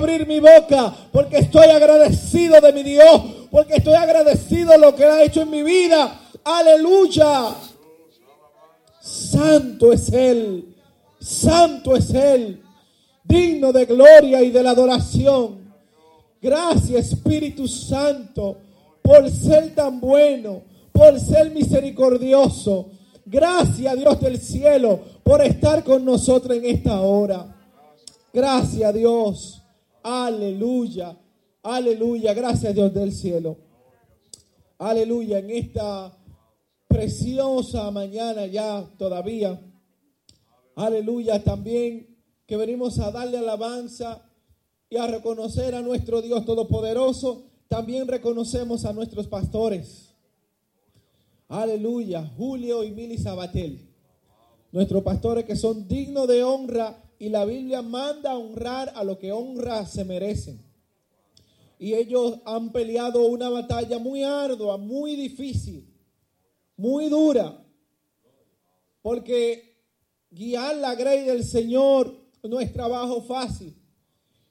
abrir mi boca porque estoy agradecido de mi Dios, porque estoy agradecido de lo que ha hecho en mi vida. Aleluya. Santo es Él, santo es Él, digno de gloria y de la adoración. Gracias Espíritu Santo por ser tan bueno, por ser misericordioso. Gracias Dios del cielo por estar con nosotros en esta hora. Gracias Dios. Aleluya. Aleluya. Gracias Dios del cielo. Aleluya. En esta preciosa mañana ya todavía. Aleluya. También que venimos a darle alabanza y a reconocer a nuestro Dios Todopoderoso. También reconocemos a nuestros pastores. Aleluya. Julio y Mili Sabatel. Nuestros pastores que son dignos de honra y la Biblia manda a honrar a lo que honra se merecen. Y ellos han peleado una batalla muy ardua, muy difícil, muy dura. Porque guiar la grey del Señor no es trabajo fácil.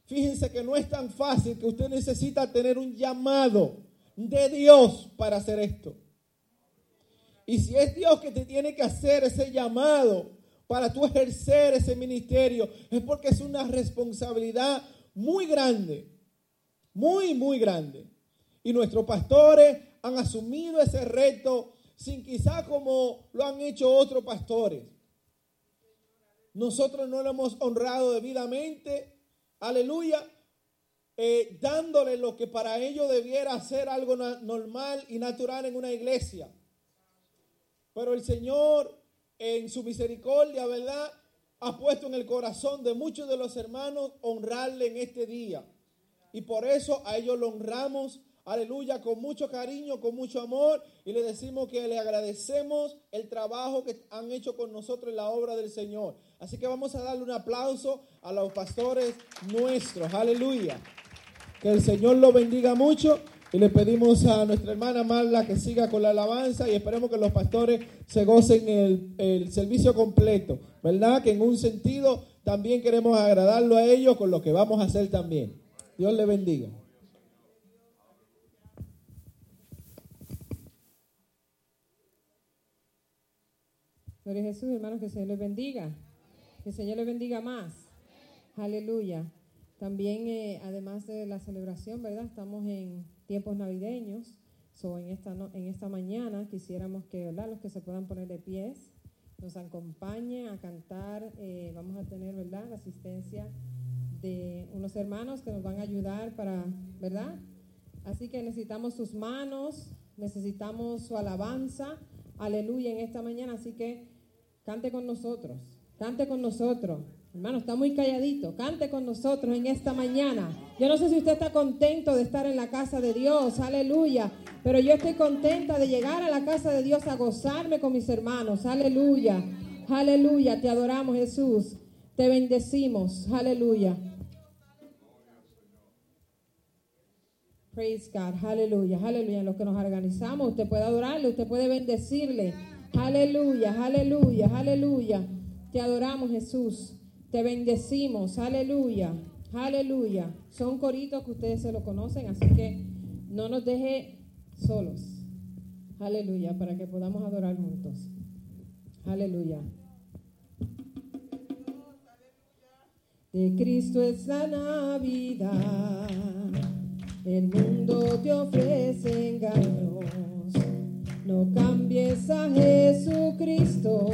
Fíjense que no es tan fácil que usted necesita tener un llamado de Dios para hacer esto. Y si es Dios que te tiene que hacer ese llamado para tú ejercer ese ministerio, es porque es una responsabilidad muy grande, muy, muy grande. Y nuestros pastores han asumido ese reto sin quizá como lo han hecho otros pastores. Nosotros no lo hemos honrado debidamente, aleluya, eh, dándole lo que para ellos debiera ser algo normal y natural en una iglesia. Pero el Señor, en su misericordia, ¿verdad? Ha puesto en el corazón de muchos de los hermanos honrarle en este día. Y por eso a ellos lo honramos, aleluya, con mucho cariño, con mucho amor. Y le decimos que le agradecemos el trabajo que han hecho con nosotros en la obra del Señor. Así que vamos a darle un aplauso a los pastores nuestros, aleluya. Que el Señor los bendiga mucho. Y le pedimos a nuestra hermana Marla que siga con la alabanza y esperemos que los pastores se gocen el, el servicio completo, ¿verdad? Que en un sentido también queremos agradarlo a ellos con lo que vamos a hacer también. Dios le bendiga. Gloria Jesús, hermanos, que el Señor les bendiga. Que el Señor les bendiga más. Aleluya. También, eh, además de la celebración, ¿verdad? Estamos en tiempos navideños. So, en, esta, en esta mañana quisiéramos que los que se puedan poner de pies nos acompañen a cantar. Eh, vamos a tener ¿verdad? la asistencia de unos hermanos que nos van a ayudar para, ¿verdad? Así que necesitamos sus manos, necesitamos su alabanza, aleluya en esta mañana. Así que cante con nosotros, cante con nosotros. Hermano, está muy calladito. Cante con nosotros en esta mañana. Yo no sé si usted está contento de estar en la casa de Dios, aleluya. Pero yo estoy contenta de llegar a la casa de Dios a gozarme con mis hermanos, aleluya. Aleluya, te adoramos Jesús. Te bendecimos, aleluya. Praise God, aleluya, aleluya. En lo que nos organizamos, usted puede adorarle, usted puede bendecirle. Aleluya, aleluya, aleluya. Te adoramos Jesús. Te bendecimos, aleluya, aleluya. Son coritos que ustedes se lo conocen, así que no nos deje solos. Aleluya, para que podamos adorar juntos. Aleluya. De Cristo es la Navidad. El mundo te ofrece engaños. No cambies a Jesucristo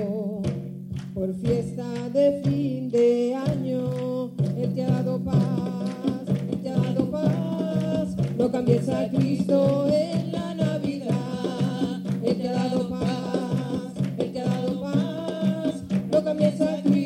por fiesta de fin de año. Él te ha dado paz, Él te ha dado paz. No cambies a Cristo en la Navidad. Él te ha dado paz, Él te ha dado paz. No cambies a Cristo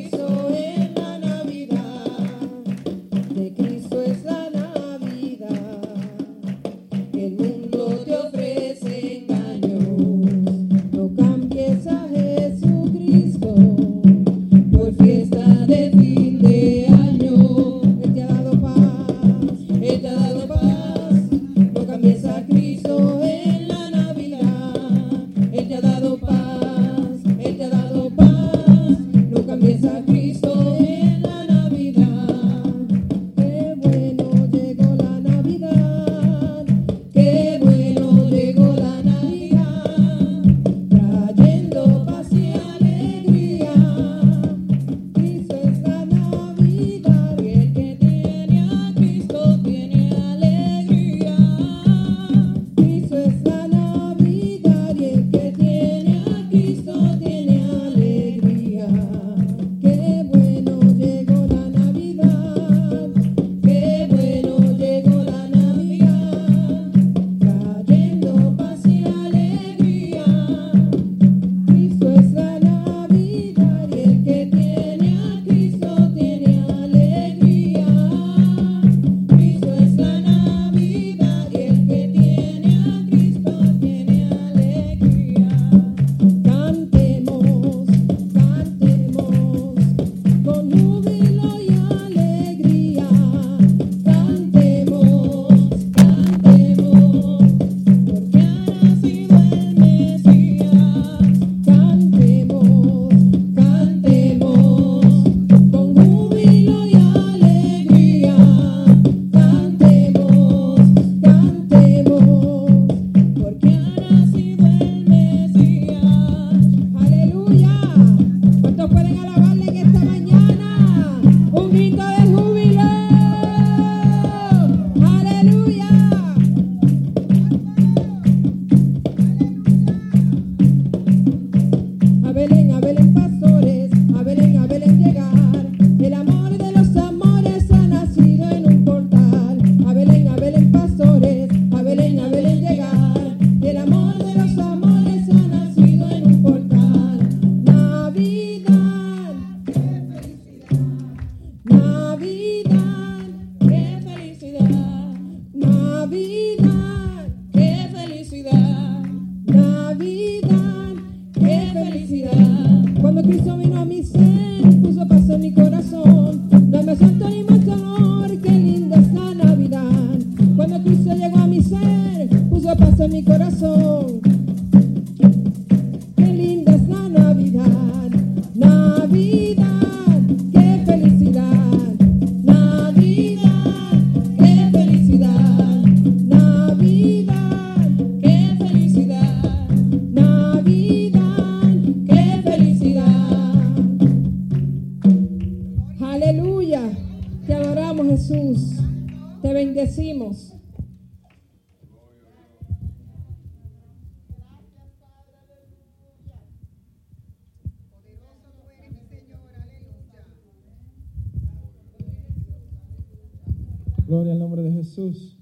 Gloria al nombre de Jesús.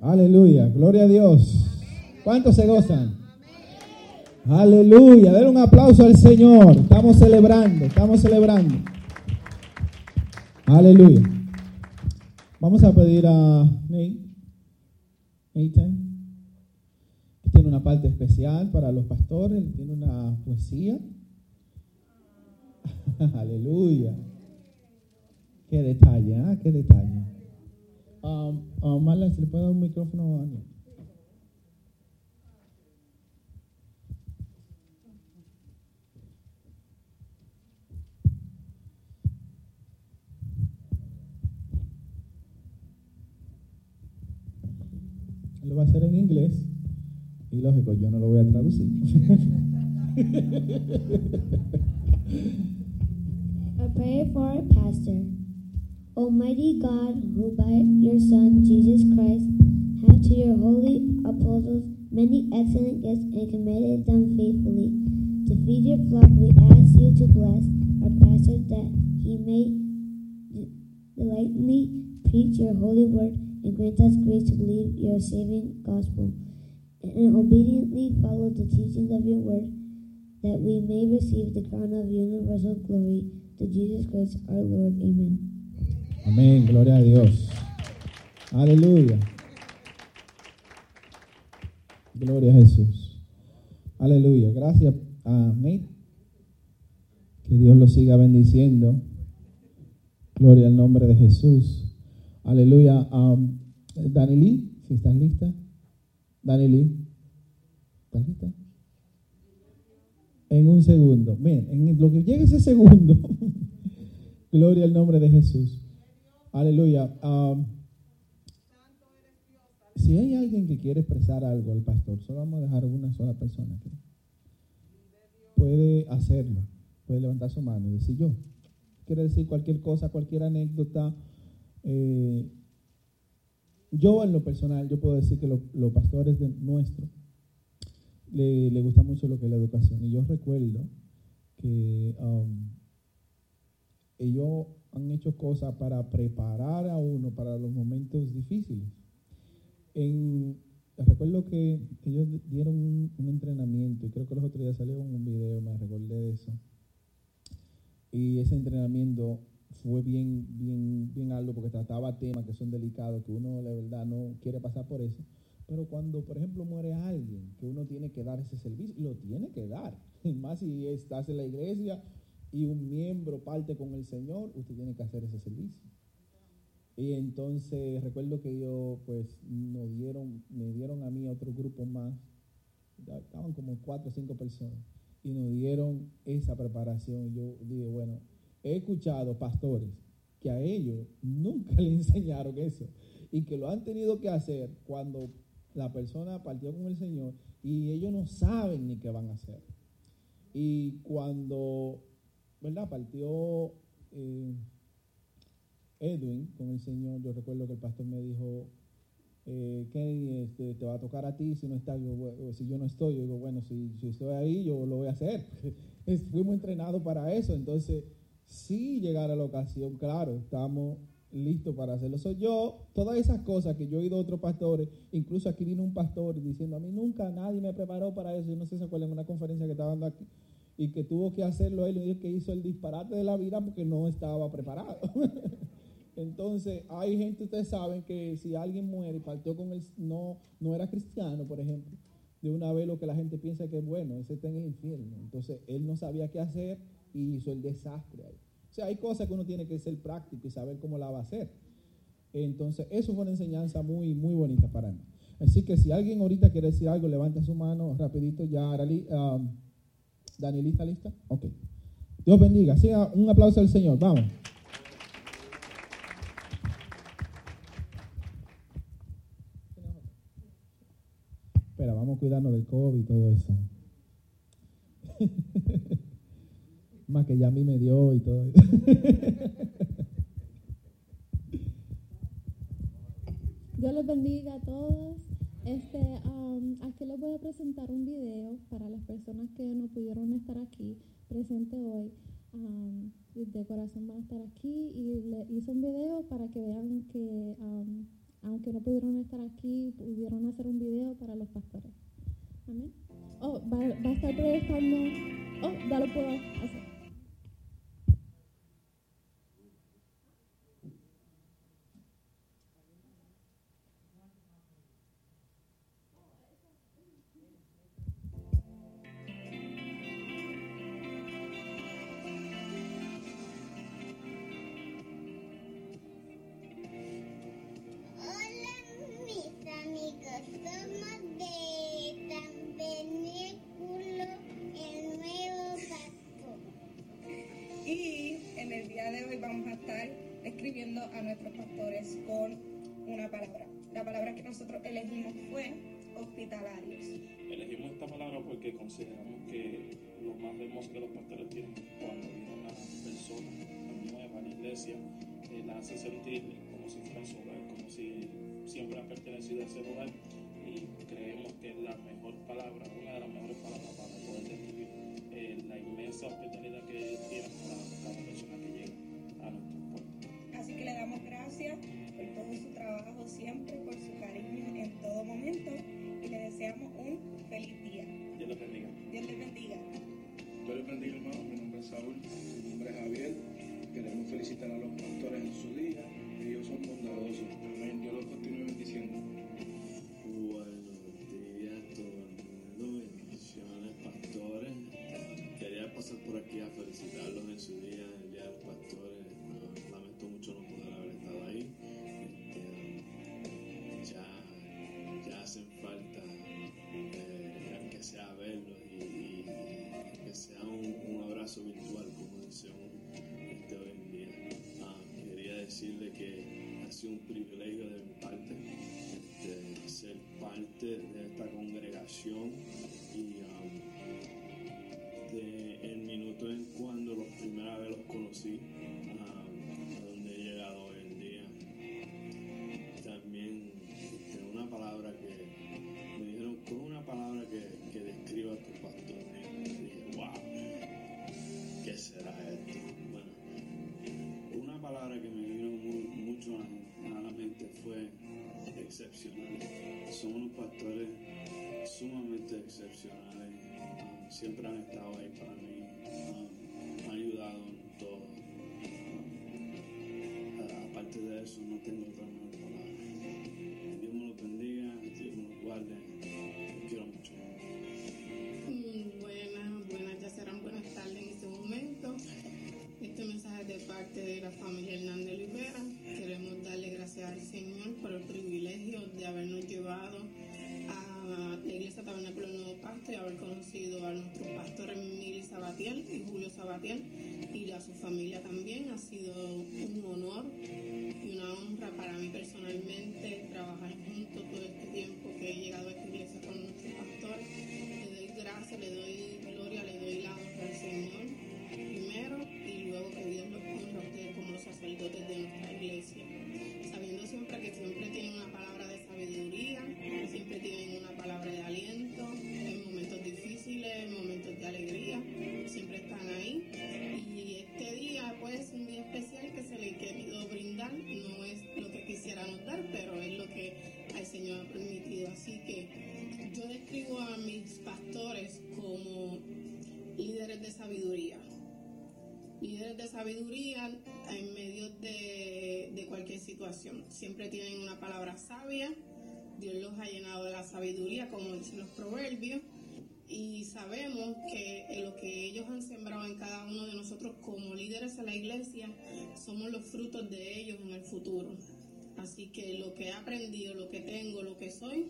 Aleluya. Gloria a Dios. ¿Cuántos se gozan? Aleluya. Den un aplauso al Señor. Estamos celebrando. Estamos celebrando. Aleluya. Vamos a pedir a Nate. Nathan. Que tiene una parte especial para los pastores. Tiene una poesía. Aleluya. Qué detalle, ¿ah? Qué detalle. Um, um, Marla, ¿se le puede dar un micrófono a Nate? Lo va a hacer en inglés y lógico, yo no lo voy a traducir. A prayer for our pastor. Almighty God, who by your Son, Jesus Christ, have to your holy apostles many excellent gifts and commanded them faithfully to feed your flock, we ask you to bless our pastor that he may delightfully preach your holy word and grant us grace to believe your saving gospel and obediently follow the teachings of your word that we may receive the crown of universal glory to Jesus Christ our Lord. Amen. Amén, gloria a Dios. Aleluya. Gloria a Jesús. Aleluya. Gracias a Nate. Que Dios lo siga bendiciendo. Gloria al nombre de Jesús. Aleluya. Um, Dani Lee, si estás lista. Dani Lee. ¿Estás lista? En un segundo. Bien, en lo que llegue ese segundo. Gloria al nombre de Jesús. Aleluya. Si hay alguien que quiere expresar algo al pastor, solo vamos a dejar una sola persona aquí. Puede hacerlo. Puede levantar su mano y decir yo. Quiere decir cualquier cosa, cualquier anécdota. Eh, yo en lo personal, yo puedo decir que lo- los pastores de nuestros le, le gusta mucho lo que es la educación. Y yo recuerdo que um, ellos han hecho cosas para preparar a uno para los momentos difíciles. En, recuerdo que ellos dieron un, entrenamiento, y creo que los otros días salió un video, me recordé de eso. Y ese entrenamiento fue bien, bien, bien algo porque trataba temas que son delicados, que uno de verdad no quiere pasar por eso. Pero cuando, por ejemplo, muere alguien, que uno tiene que dar ese servicio, lo tiene que dar. Y más si estás en la iglesia y un miembro parte con el Señor, usted tiene que hacer ese servicio. Y entonces recuerdo que ellos pues nos dieron, me dieron a mí a otro grupo más, estaban como cuatro o cinco personas, y nos dieron esa preparación. Yo dije, bueno, he escuchado pastores que a ellos nunca le enseñaron eso y que lo han tenido que hacer cuando la persona partió con el Señor y ellos no saben ni qué van a hacer. Y cuando, ¿verdad? Partió eh, Edwin con el Señor, yo recuerdo que el pastor me dijo, eh, Kenny, este, te va a tocar a ti si no estás, yo, si yo no estoy, yo digo, bueno, si, si estoy ahí, yo lo voy a hacer. Fuimos entrenados para eso, entonces, si llegara la ocasión, claro, estamos listos para hacerlo. Soy yo, todas esas cosas que yo he oído a otros pastores, incluso aquí vino un pastor diciendo, a mí nunca nadie me preparó para eso, yo no sé si se acuerdan una conferencia que estaba dando aquí, y que tuvo que hacerlo él, que hizo el disparate de la vida porque no estaba preparado. Entonces, hay gente, ustedes saben que si alguien muere y partió con el, no, no era cristiano, por ejemplo, de una vez lo que la gente piensa que es bueno, ese está en el infierno. Entonces, él no sabía qué hacer y hizo el desastre ahí. O sea, hay cosas que uno tiene que ser práctico y saber cómo la va a hacer. Entonces, eso fue una enseñanza muy, muy bonita para mí. Así que si alguien ahorita quiere decir algo, levanta su mano rapidito ya. Arali, um, Danielita, ¿lista? Ok. Dios bendiga. Sí, un aplauso al Señor. Vamos. Espera, vamos a cuidarnos del COVID y todo eso. Más que ya a mí me dio y todo eso. Dios les bendiga a todos. Este, um, aquí les voy a presentar un video para las personas que no pudieron estar aquí presente hoy. Um, de corazón van a estar aquí y le hice un video para que vean que aunque no pudieron estar aquí, pudieron hacer un video para los pastores. Amén. Oh, va, va a estar proyectando. Oh, ya lo puedo hacer. Hoy vamos a estar escribiendo a nuestros pastores con una palabra. La palabra que nosotros elegimos fue hospitalarios. Elegimos esta palabra porque consideramos que lo más hermoso que los pastores tienen cuando viene una persona nueva a la iglesia, eh, la hace sentir como si fuera su hogar, como si siempre ha pertenecido a ese hogar y creemos que es la mejor palabra, una de las mejores palabras para poder describir eh, la inmensa hospitalidad que tiene para cada persona que llega que le damos gracias por todo su trabajo siempre, por su cariño en todo momento y le deseamos un feliz día. Dios les bendiga. Dios les bendiga. Dios les bendiga, hermano. Mi nombre es Saúl, mi nombre es Javier. Queremos felicitar a los pastores en su día. Ellos son bondadosos. Amén. Dios los continúe bendiciendo. Buenos días todo bendiciones pastores. Quería pasar por aquí a felicitarlos en su día, el día de los pastores. De esta congregación y um, de el minuto en cuando los primera vez los conocí um, a donde he llegado hoy en día también una palabra que me dijeron con una palabra que, que describa a tu pastor y dije wow ¿qué será esto? bueno una palabra que me vino mu- mucho a la mente fue excepcional. Son unos pastores sumamente excepcionales. Siempre han estado ahí para mí. Um, han ayudado en todo. Aparte de eso, no tengo otra Líderes de sabiduría en medio de, cualquier situación. Siempre tienen una palabra sabia. Dios los ha llenado de la sabiduría, como dicen los proverbios. Y sabemos que lo que ellos han sembrado en cada uno de nosotros como líderes de la iglesia, somos los frutos de ellos en el futuro. Así que lo que he aprendido, lo que tengo, lo que soy,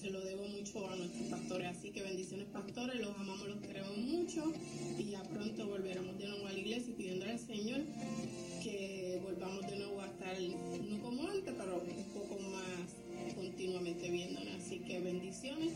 se lo debo mucho a nuestros pastores. Así que bendiciones pastores, los amamos, los queremos mucho y ya pronto volveremos de nuevo Señor que volvamos de nuevo a estar, no como antes, pero un poco más continuamente viéndonos. Así que bendiciones,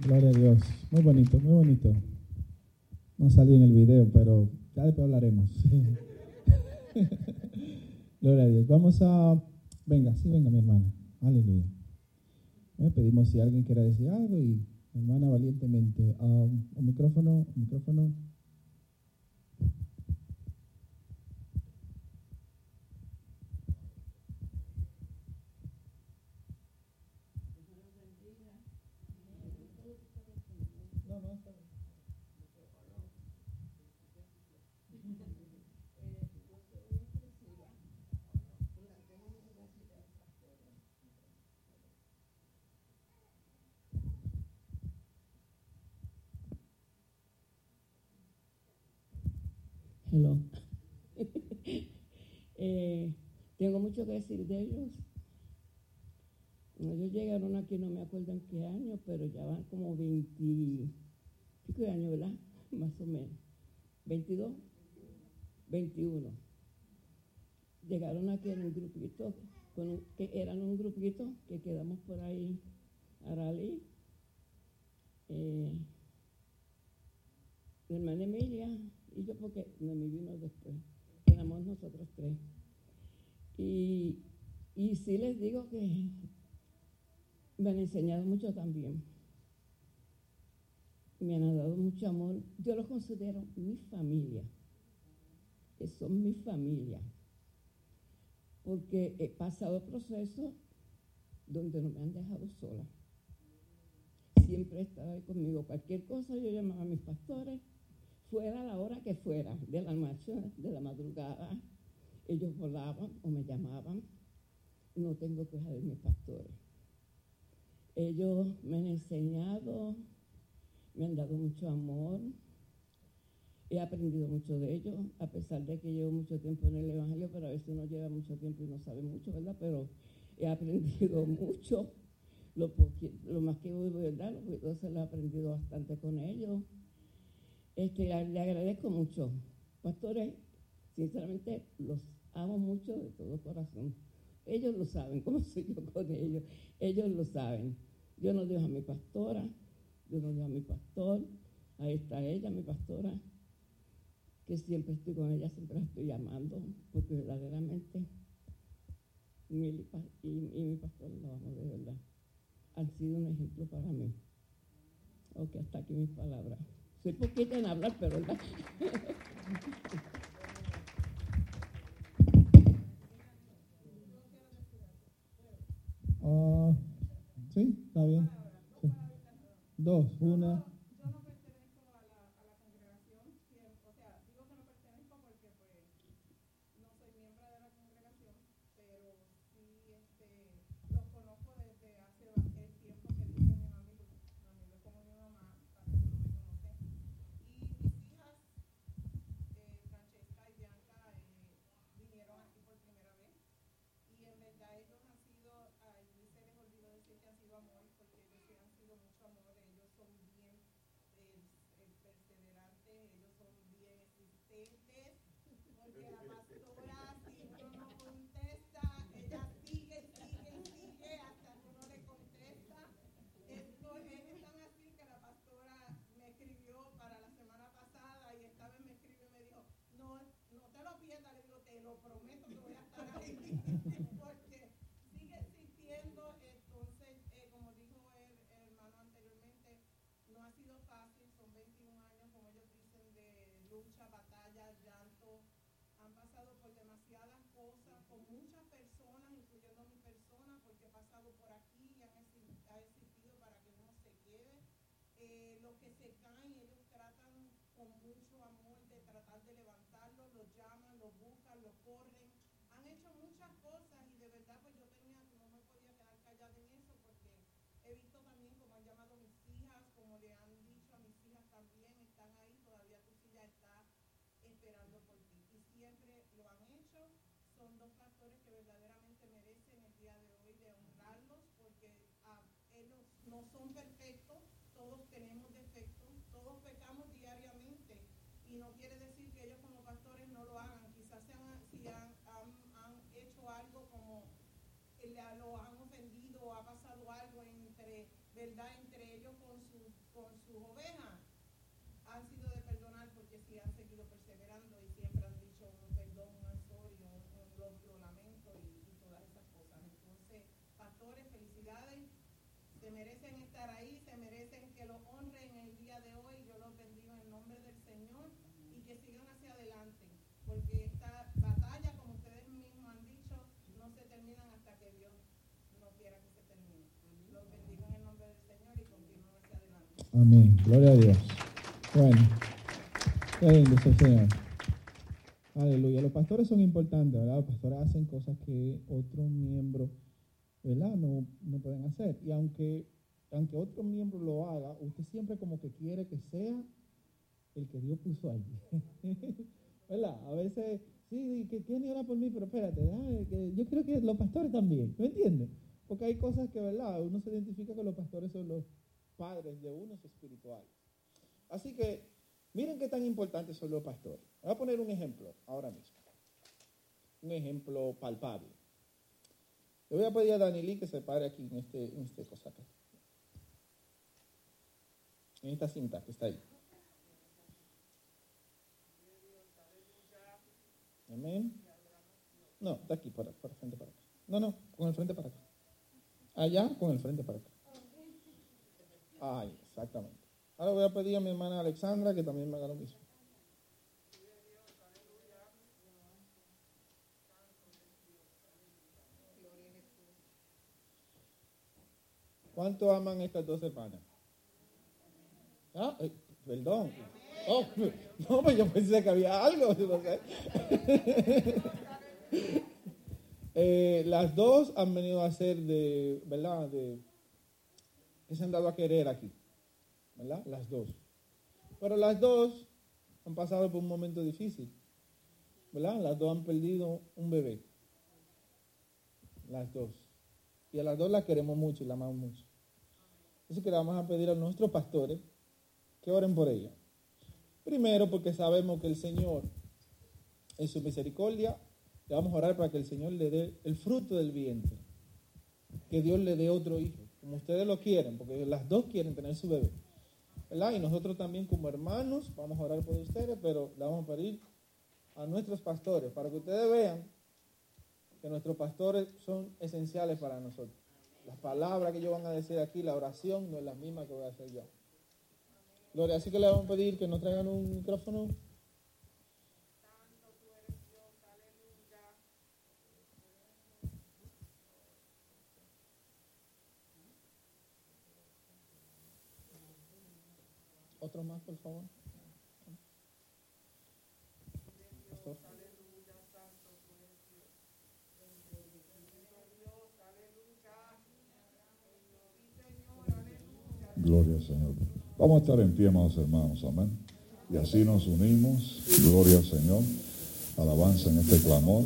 Gloria a Dios. Muy bonito, muy bonito. No salí en el video, pero ya después hablaremos. Gloria a Dios. Vamos a... Venga, sí, venga mi hermana. Aleluya. Me pedimos si alguien quiere decir algo y mi hermana valientemente. Um, un micrófono, un micrófono. Hello. Eh, tengo mucho que de ellos. Ellos llegaron aquí, no me acuerdo en qué año, pero ya van como 20 pico de años, ¿verdad? Más o menos. 22, 21. Llegaron aquí en un grupito, con un- que eran un grupito que quedamos por ahí, Aralí, eh, mi hermana Emilia y yo porque Noemí vino después. Quedamos nosotros tres. Y, y sí les digo que me han enseñado mucho también. Me han dado mucho amor. Yo los considero mi familia. Que son mi familia. Porque he pasado procesos donde no me han dejado sola. Siempre he estado ahí conmigo. Cualquier cosa yo llamaba a mis pastores fuera la hora que fuera, de la noche, de la madrugada, ellos volaban o me llamaban. No tengo queja de mis pastores. Ellos me han enseñado, me han dado mucho amor. He aprendido mucho de ellos, a pesar de que llevo mucho tiempo en el Evangelio, pero a veces uno lleva mucho tiempo y no sabe mucho, ¿verdad? Pero he aprendido mucho. Lo, más que voy, ¿verdad? Se lo he aprendido bastante con ellos. Este, le agradezco mucho. Pastores, sinceramente los amo mucho de todo corazón. Ellos lo saben, cómo soy yo con ellos. Ellos lo saben. Yo no dejo a mi pastora, yo no dejo a mi pastor. Ahí está ella, mi pastora, que siempre estoy con ella, siempre la estoy llamando, porque verdaderamente y, y mi pastor lo amo de verdad. Han sido un ejemplo para mí. Ok, hasta aquí mis palabras. Soy poquita en hablar, pero ¿verdad? Ah, sí, está bien. Dos, una. ¿Verdad? Entre ellos con, su, con sus ovejas. Han sido de perdonar porque sí han seguido perseverando y siempre han dicho un perdón, un sorry, un, lo, lamento y, y todas esas cosas. Entonces, pastores, felicidades. Se merecen estar ahí, se merecen que los honren el día de hoy. Yo los bendigo en el nombre del Señor y que sigan hacia adelante. Porque esta batalla, como ustedes mismos han dicho, no se terminan hasta que Dios no quiera que se termine. Los bendigo en el nombre del Señor y continúen hacia adelante. Amén. Gloria a Dios. Bueno, qué lindo es Señor. Aleluya. Los pastores son importantes, ¿verdad? Los pastores hacen cosas que otros miembros, ¿verdad? No, no pueden hacer. Y aunque, aunque otro miembro lo haga, usted siempre como que quiere que sea el que Dios puso allí. ¿Verdad? A veces, sí, que quieren orar por mí, pero espérate, ¿verdad? Yo creo que los pastores también, ¿me entiendes? Porque hay cosas que, ¿verdad? Uno se identifica que los pastores son los padres de unos espirituales. Así que, miren qué tan importantes son los pastores. Voy a poner un ejemplo ahora mismo. Un ejemplo palpable. Le voy a pedir a Danilí que se pare aquí en este, en este cosa acá. En esta cinta que está ahí. Amén. No, está aquí, para, para frente para acá. No, no, con el frente para acá. Allá, con el frente para acá. Ay, exactamente. Ahora voy a pedir a mi hermana Alexandra que también me haga lo mismo. ¿Cuánto aman estas dos hermanas? Ah, eh, perdón. Oh, no, pues yo pensé que había algo. Eh, las dos han venido a ser de, ¿verdad? De, se han dado a querer aquí, ¿verdad? Las dos. Pero las dos han pasado por un momento difícil, ¿verdad? Las dos han perdido un bebé. Las dos. Y a las dos las queremos mucho y las amamos mucho. Así que le vamos a pedir a nuestros pastores que oren por ella. Primero porque sabemos que el Señor, en su misericordia, le vamos a orar para que el Señor le dé el fruto del vientre. Que Dios le dé otro hijo, como ustedes lo quieren, porque las dos quieren tener su bebé. ¿verdad? Y nosotros también como hermanos vamos a orar por ustedes, pero le vamos a pedir a nuestros pastores para que ustedes vean que nuestros pastores son esenciales para nosotros. Las palabras que ellos van a decir aquí, la oración no es la misma que voy a hacer yo. Gloria, así que le vamos a pedir que nos traigan un micrófono. Más, por favor. Gloria al Señor. Vamos a estar en pie, amados hermanos, amén. Y así nos unimos. Gloria al Señor. Alabanza en este clamor.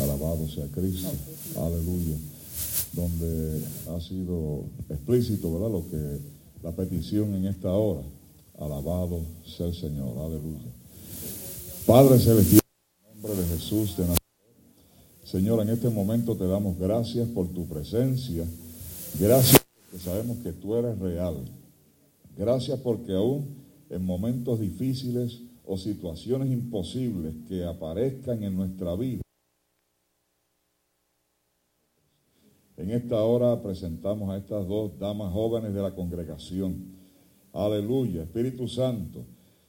Alabado sea Cristo. Aleluya. Donde ha sido explícito, ¿verdad? Lo que la petición en esta hora. Alabado sea el Señor. Aleluya. Padre Celestial, en nombre de Jesús de Nazaret. Señor, en este momento te damos gracias por tu presencia. Gracias porque sabemos que tú eres real. Gracias porque aún en momentos difíciles o situaciones imposibles que aparezcan en nuestra vida, en esta hora presentamos a estas dos damas jóvenes de la congregación. Aleluya, Espíritu Santo,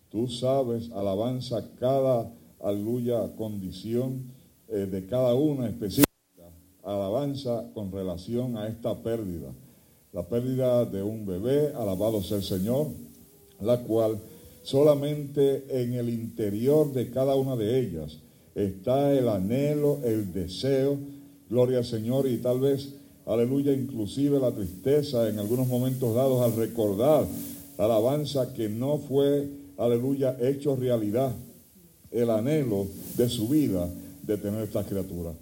tú sabes, alabanza cada, aleluya, condición eh, de cada una específica, alabanza con relación a esta pérdida. La pérdida de un bebé, alabado sea el Señor, la cual solamente en el interior de cada una de ellas está el anhelo, el deseo, gloria al Señor, y tal vez, aleluya, inclusive la tristeza en algunos momentos dados al recordar alabanza que no fue, aleluya, hecho realidad, el anhelo de su vida de tener esta criatura.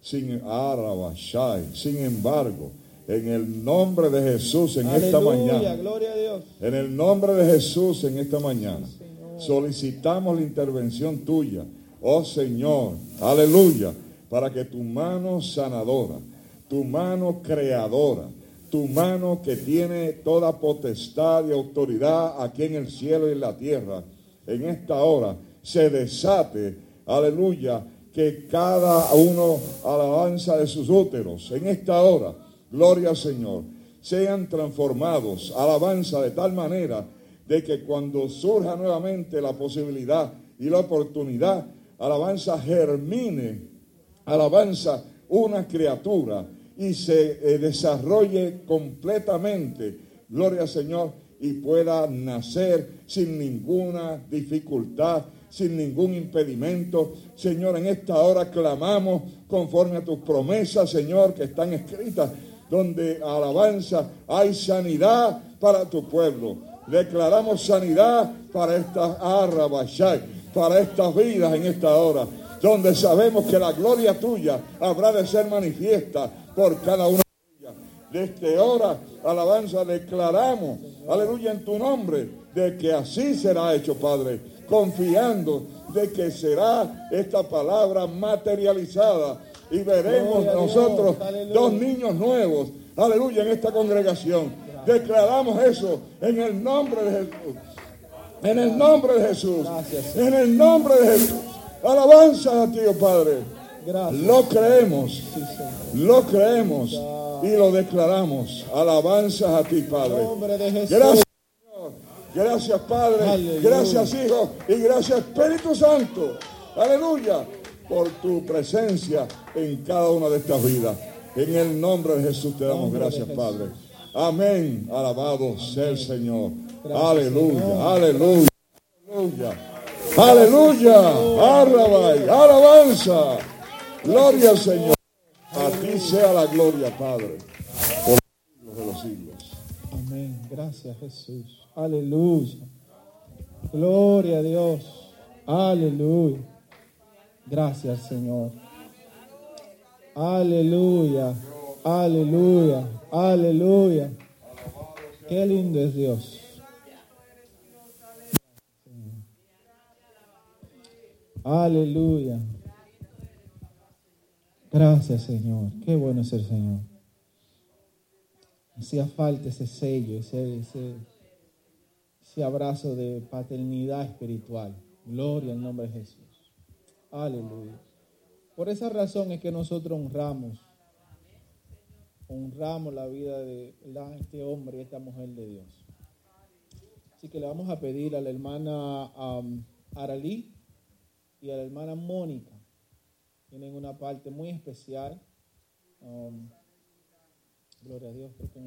Sin Arabashai, sin embargo, en el nombre de Jesús en esta mañana. gloria a Dios. En el nombre de Jesús en esta mañana. Solicitamos la intervención tuya, oh Señor, aleluya, para que tu mano sanadora, tu mano creadora, tu mano que tiene toda potestad y autoridad aquí en el cielo y en la tierra, en esta hora se desate, aleluya, que cada uno alabanza de sus úteros, en esta hora, gloria al Señor, sean transformados, alabanza de tal manera de que cuando surja nuevamente la posibilidad y la oportunidad, alabanza germine, alabanza una criatura y se eh, desarrolle completamente, gloria Señor, y pueda nacer sin ninguna dificultad, sin ningún impedimento. Señor, en esta hora clamamos conforme a tus promesas, Señor, que están escritas, donde alabanza hay sanidad para tu pueblo. Declaramos sanidad para estas arrabashai, para estas vidas en esta hora, donde sabemos que la gloria tuya habrá de ser manifiesta por cada una de ellas. Desde hora, alabanza, declaramos, aleluya, en tu nombre, de que así será hecho, Padre, confiando de que será esta palabra materializada y veremos nosotros aleluya. dos niños nuevos, aleluya, en esta congregación. Declaramos eso en el nombre de Jesús. En el nombre de Jesús. En el nombre de Jesús. Alabanza a ti, oh Padre. Lo creemos. Lo creemos. Y lo declaramos. Alabanzas a ti, Padre. Gracias, Señor. Gracias, Padre. Aleluya. Gracias, Hijo. Y gracias, Espíritu Santo. Aleluya. Por tu presencia en cada una de estas vidas. En el nombre de Jesús te damos Nombre gracias. Padre. Amén. Alabado sea el Señor. Gracias, aleluya. Señor. Aleluya. Aleluya. Aleluya. Arrabai. Alabanza. Gloria al Señor. A ti sea la gloria, Padre. Por los siglos de los siglos. Amén. Gracias Jesús. Aleluya. Gloria a Dios. Aleluya. Gracias Señor. Aleluya. Aleluya. Aleluya. Qué lindo es Dios. Aleluya. Gracias Señor. Qué bueno es el Señor. Hacía falta ese sello, ese, ese, abrazo de paternidad espiritual. Gloria al nombre de Jesús. Aleluya. Por esa razón es que nosotros honramos, honramos la vida de este hombre y esta mujer de Dios. Así que le vamos a pedir a la hermana Aralí y a la hermana Mónica. Tienen una parte muy especial. Um, Gloria a Dios, creo que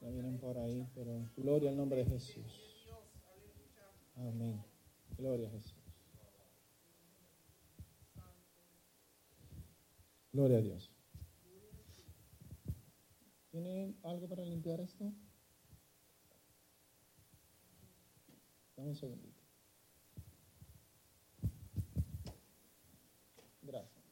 ya vienen por ahí, pero gloria al nombre de Jesús. Amén. Gloria a Jesús. Gloria a Dios. ¿Tienen algo para limpiar esto? Dame un segundito. Gracias.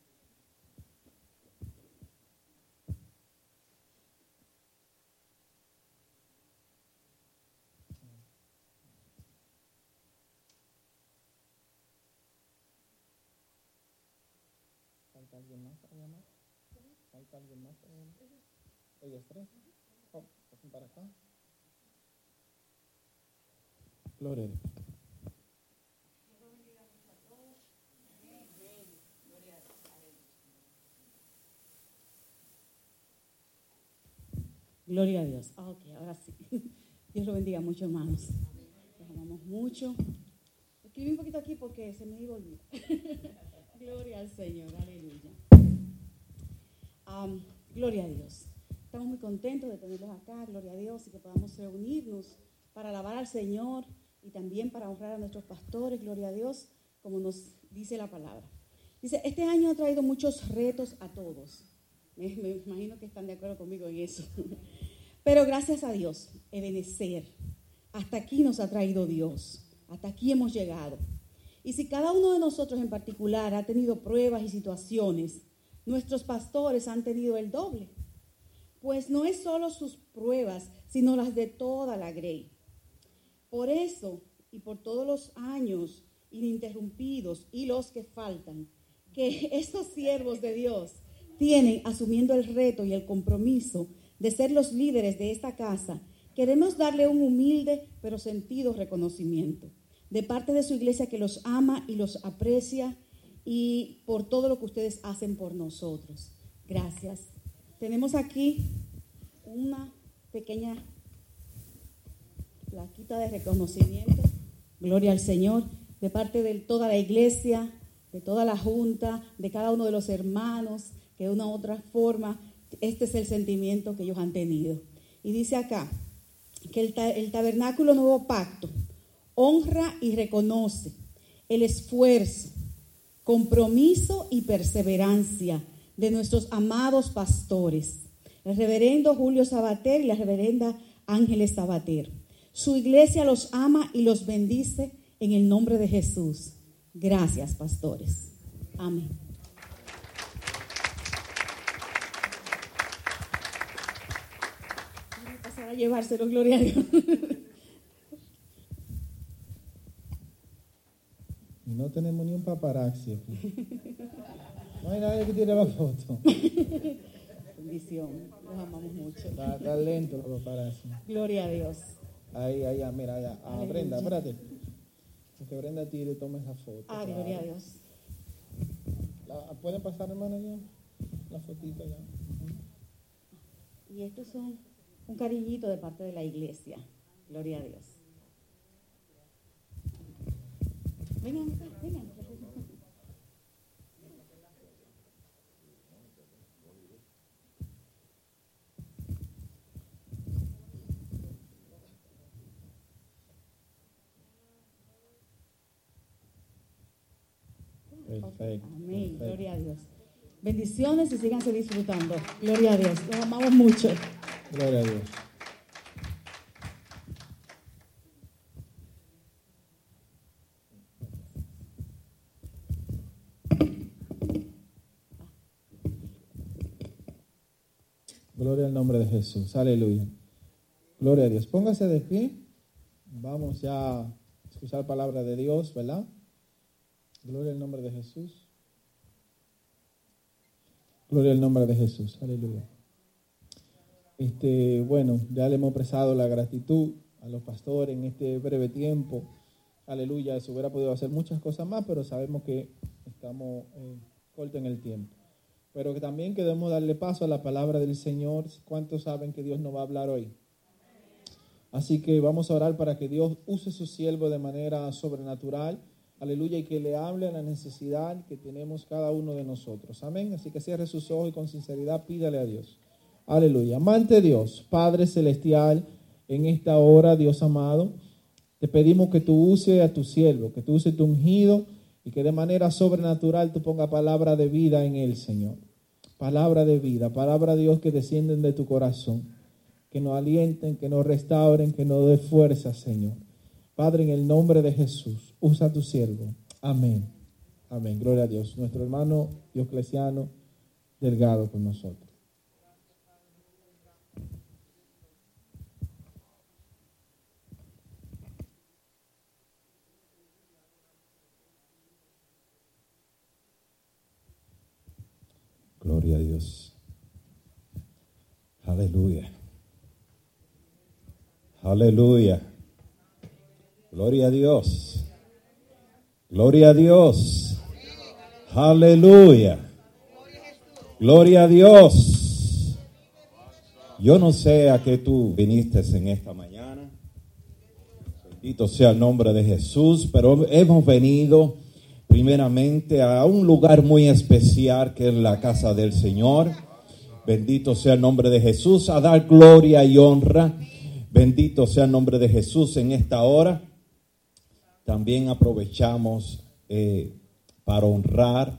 ¿Falta alguien más para llamar? ¿Falta alguien más para llamar? ¿Ellos tres? Oh, pasen para acá. Gloria a Dios. Gloria a Dios. Ah, ok, ahora sí. Dios lo bendiga mucho, hermanos. Los amamos mucho. Escribí un poquito aquí porque se me iba a olvidar. Gloria al Señor, aleluya. Gloria a Dios. Estamos muy contentos de tenerlos acá, gloria a Dios, y que podamos reunirnos para alabar al Señor y también para honrar a nuestros pastores, gloria a Dios, como nos dice la palabra. Dice, este año ha traído muchos retos a todos. Me, me imagino que están de acuerdo conmigo en eso. Pero gracias a Dios, Ebenecer, hasta aquí nos ha traído Dios, hasta aquí hemos llegado. Y si cada uno de nosotros en particular ha tenido pruebas y situaciones, nuestros pastores han tenido el doble. Pues no es solo sus pruebas, sino las de toda la grey. Por eso, y por todos los años ininterrumpidos y los que faltan que estos siervos de Dios tienen asumiendo el reto y el compromiso de ser los líderes de esta casa, queremos darle un humilde pero sentido reconocimiento de parte de su iglesia que los ama y los aprecia y por todo lo que ustedes hacen por nosotros. Gracias. Tenemos aquí una pequeña plaquita de reconocimiento. Gloria al Señor, de parte de toda la iglesia, de toda la junta, de cada uno de los hermanos, que de una u otra forma, este es el sentimiento que ellos han tenido. Y dice acá que el, el tabernáculo nuevo pacto honra y reconoce el esfuerzo, compromiso y perseverancia de nuestros amados pastores, el reverendo Julio Sabater y la reverenda Ángeles Sabater. Su iglesia los ama y los bendice en el nombre de Jesús. Gracias, pastores. Amén. Pasar a llevárselo, gloria a Dios. Y no tenemos ni un paparazzi aquí. No hay nadie que tire la foto. Bendición. Los amamos mucho. Está, está lento los paparazzi. Gloria a Dios. Ahí, ahí, ah, mira, allá. Ah, Aleluya. Brenda, espérate. Que Brenda tire y tome esa foto. Ah, claro. gloria a Dios. La- ¿Pueden pasar, hermano, ya? La fotito ya. Y estos son un cariñito de parte de la iglesia. Gloria a Dios. Vengan, acá, vengan. Perfecto. Amén. perfecto. Gloria a Dios. Bendiciones y síganse disfrutando. Gloria a Dios. Los amamos mucho. Gloria a Dios. Gloria al nombre de Jesús. Aleluya. Gloria a Dios. Póngase de pie. Vamos ya a escuchar palabra de Dios, ¿verdad? Gloria al nombre de Jesús. Gloria al nombre de Jesús. Aleluya. Este, bueno, ya le hemos expresado la gratitud a los pastores en este breve tiempo. Aleluya, se hubiera podido hacer muchas cosas más, pero sabemos que estamos eh, cortos en el tiempo. Pero que también queremos darle paso a la palabra del Señor. ¿Cuántos saben que Dios nos va a hablar hoy? Así que vamos a orar para que Dios use su siervo de manera sobrenatural. Aleluya, y que le hable a la necesidad que tenemos cada uno de nosotros. Amén. Así que cierre sus ojos y con sinceridad pídale a Dios. Aleluya. Amante Dios, Padre Celestial, en esta hora, Dios amado, te pedimos que tú use a tu siervo, que tú use tu ungido y que de manera sobrenatural tú ponga palabra de vida en él, Señor. Palabra de vida, palabra Dios que descienden de tu corazón, que nos alienten, que nos restauren, que nos dé fuerza, Señor. Padre, en el nombre de Jesús, usa a tu siervo. Amén. Amén. Gloria a Dios. Nuestro hermano Diocleciano Delgado con nosotros. Gloria a Dios. Aleluya. Aleluya. Gloria a Dios. Gloria a Dios. Aleluya. Gloria a Dios. Yo no sé a qué tú viniste en esta mañana. Bendito sea el nombre de Jesús, pero hemos venido primeramente a un lugar muy especial que es la casa del Señor. Bendito sea el nombre de Jesús, a dar gloria y honra. Bendito sea el nombre de Jesús en esta hora. También aprovechamos eh, para honrar,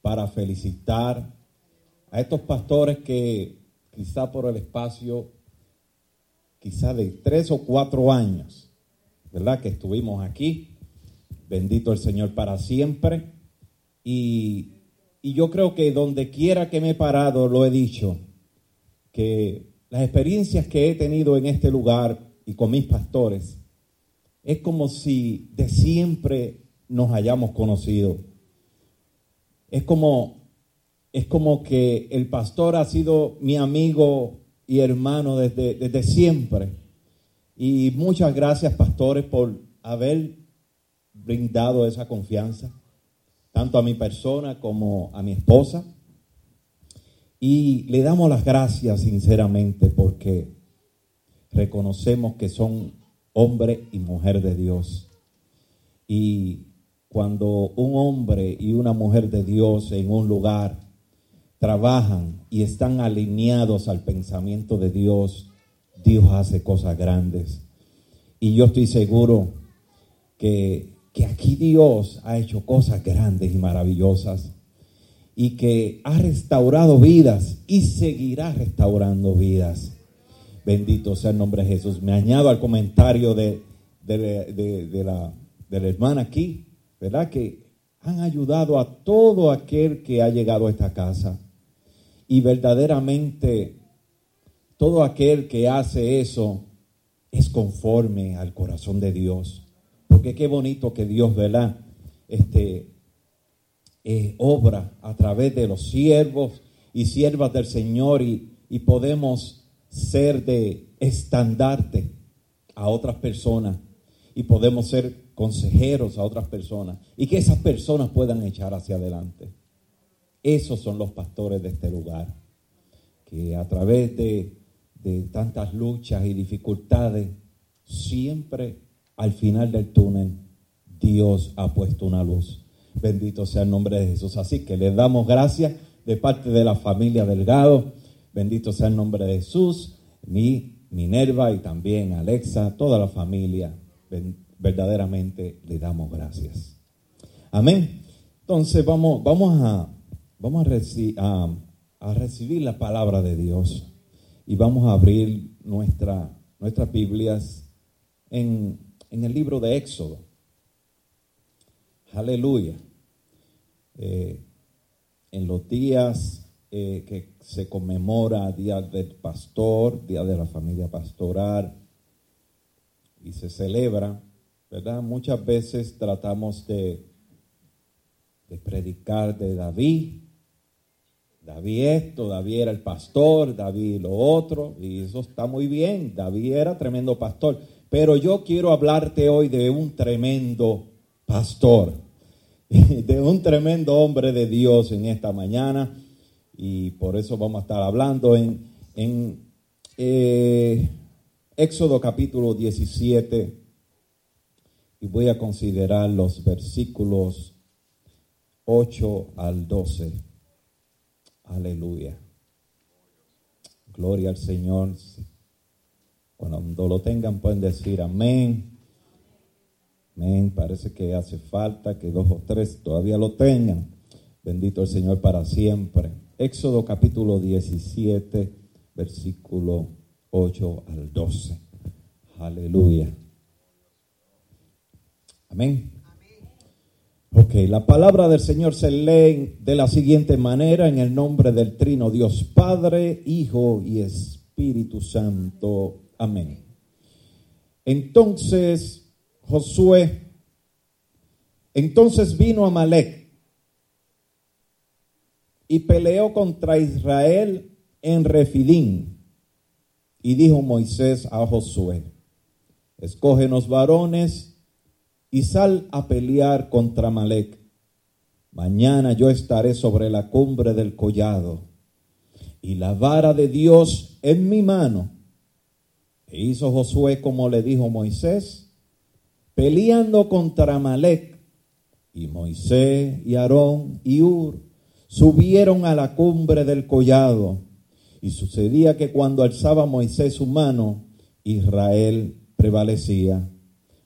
para felicitar a estos pastores que quizá por el espacio, quizá de tres o cuatro años, ¿verdad? Que estuvimos aquí. Bendito el Señor para siempre. Y, y yo creo que donde quiera que me he parado, lo he dicho, que las experiencias que he tenido en este lugar y con mis pastores, es como si de siempre nos hayamos conocido. Es como, es como que el pastor ha sido mi amigo y hermano desde, desde siempre. Y muchas gracias, pastores, por haber brindado esa confianza, tanto a mi persona como a mi esposa. Y le damos las gracias sinceramente porque reconocemos que son hombre y mujer de Dios. Y cuando un hombre y una mujer de Dios en un lugar trabajan y están alineados al pensamiento de Dios, Dios hace cosas grandes. Y yo estoy seguro que, que aquí Dios ha hecho cosas grandes y maravillosas y que ha restaurado vidas y seguirá restaurando vidas. Bendito sea el nombre de Jesús. Me añado al comentario de, de, de, la, la hermana aquí, ¿verdad? Que han ayudado a todo aquel que ha llegado a esta casa. Y verdaderamente todo aquel que hace eso es conforme al corazón de Dios. Porque qué bonito que Dios, ¿verdad? Este, eh, obra a través de los siervos y siervas del Señor y, y podemos ser de estandarte a otras personas y podemos ser consejeros a otras personas y que esas personas puedan echar hacia adelante. Esos son los pastores de este lugar, que a través de, de tantas luchas y dificultades, siempre al final del túnel, Dios ha puesto una luz. Bendito sea el nombre de Jesús. Así que les damos gracias de parte de la familia Delgado. Bendito sea el nombre de Jesús, mi Minerva y también Alexa, toda la familia. Verdaderamente le damos gracias. Amén. Entonces vamos, vamos, a, vamos a, a recibir la palabra de Dios y vamos a abrir nuestra, nuestras Biblias en, en el libro de Éxodo. Aleluya. Eh, en los días eh, que se conmemora Día del Pastor, Día de la Familia Pastoral, y se celebra, ¿verdad? Muchas veces tratamos de, de predicar de David. David esto, David era el pastor, David lo otro, y eso está muy bien, David era tremendo pastor. Pero yo quiero hablarte hoy de un tremendo pastor, de un tremendo hombre de Dios en esta mañana y por eso vamos a estar hablando en, en eh, Éxodo capítulo 17 y voy a considerar los versículos 8 al 12. Aleluya. Gloria al Señor. Cuando lo tengan pueden decir amén. Amén. Parece que hace falta que dos o tres todavía lo tengan. Bendito el Señor para siempre. Éxodo capítulo 17, versículo 8 al 12. Aleluya. Amén. Ok, la palabra del Señor se lee de la siguiente manera en el nombre del Trino Dios Padre, Hijo y Espíritu Santo. Amén. Entonces Josué, entonces vino Amalek y peleó contra Israel en Refidín. Y dijo Moisés a Josué, escógenos varones y sal a pelear contra Amalek. Mañana yo estaré sobre la cumbre del collado y la vara de Dios en mi mano. E hizo Josué como le dijo Moisés, peleando contra Amalek. Y Moisés y Aarón y Ur subieron a la cumbre del collado. Y sucedía que cuando alzaba Moisés su mano, Israel prevalecía.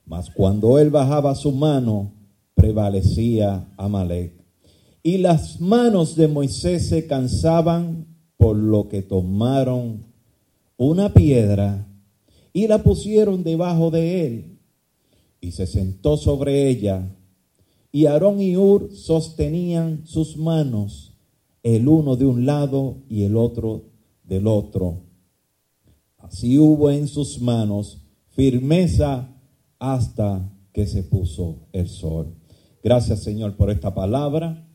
Mas cuando él bajaba su mano, prevalecía Amalek. Y las manos de Moisés se cansaban, por lo que tomaron una piedra y la pusieron debajo de él. Y se sentó sobre ella y Aarón y Ur sostenían sus manos, el uno de un lado y el otro del otro. Así hubo en sus manos firmeza hasta que se puso el sol. Gracias Señor por esta palabra.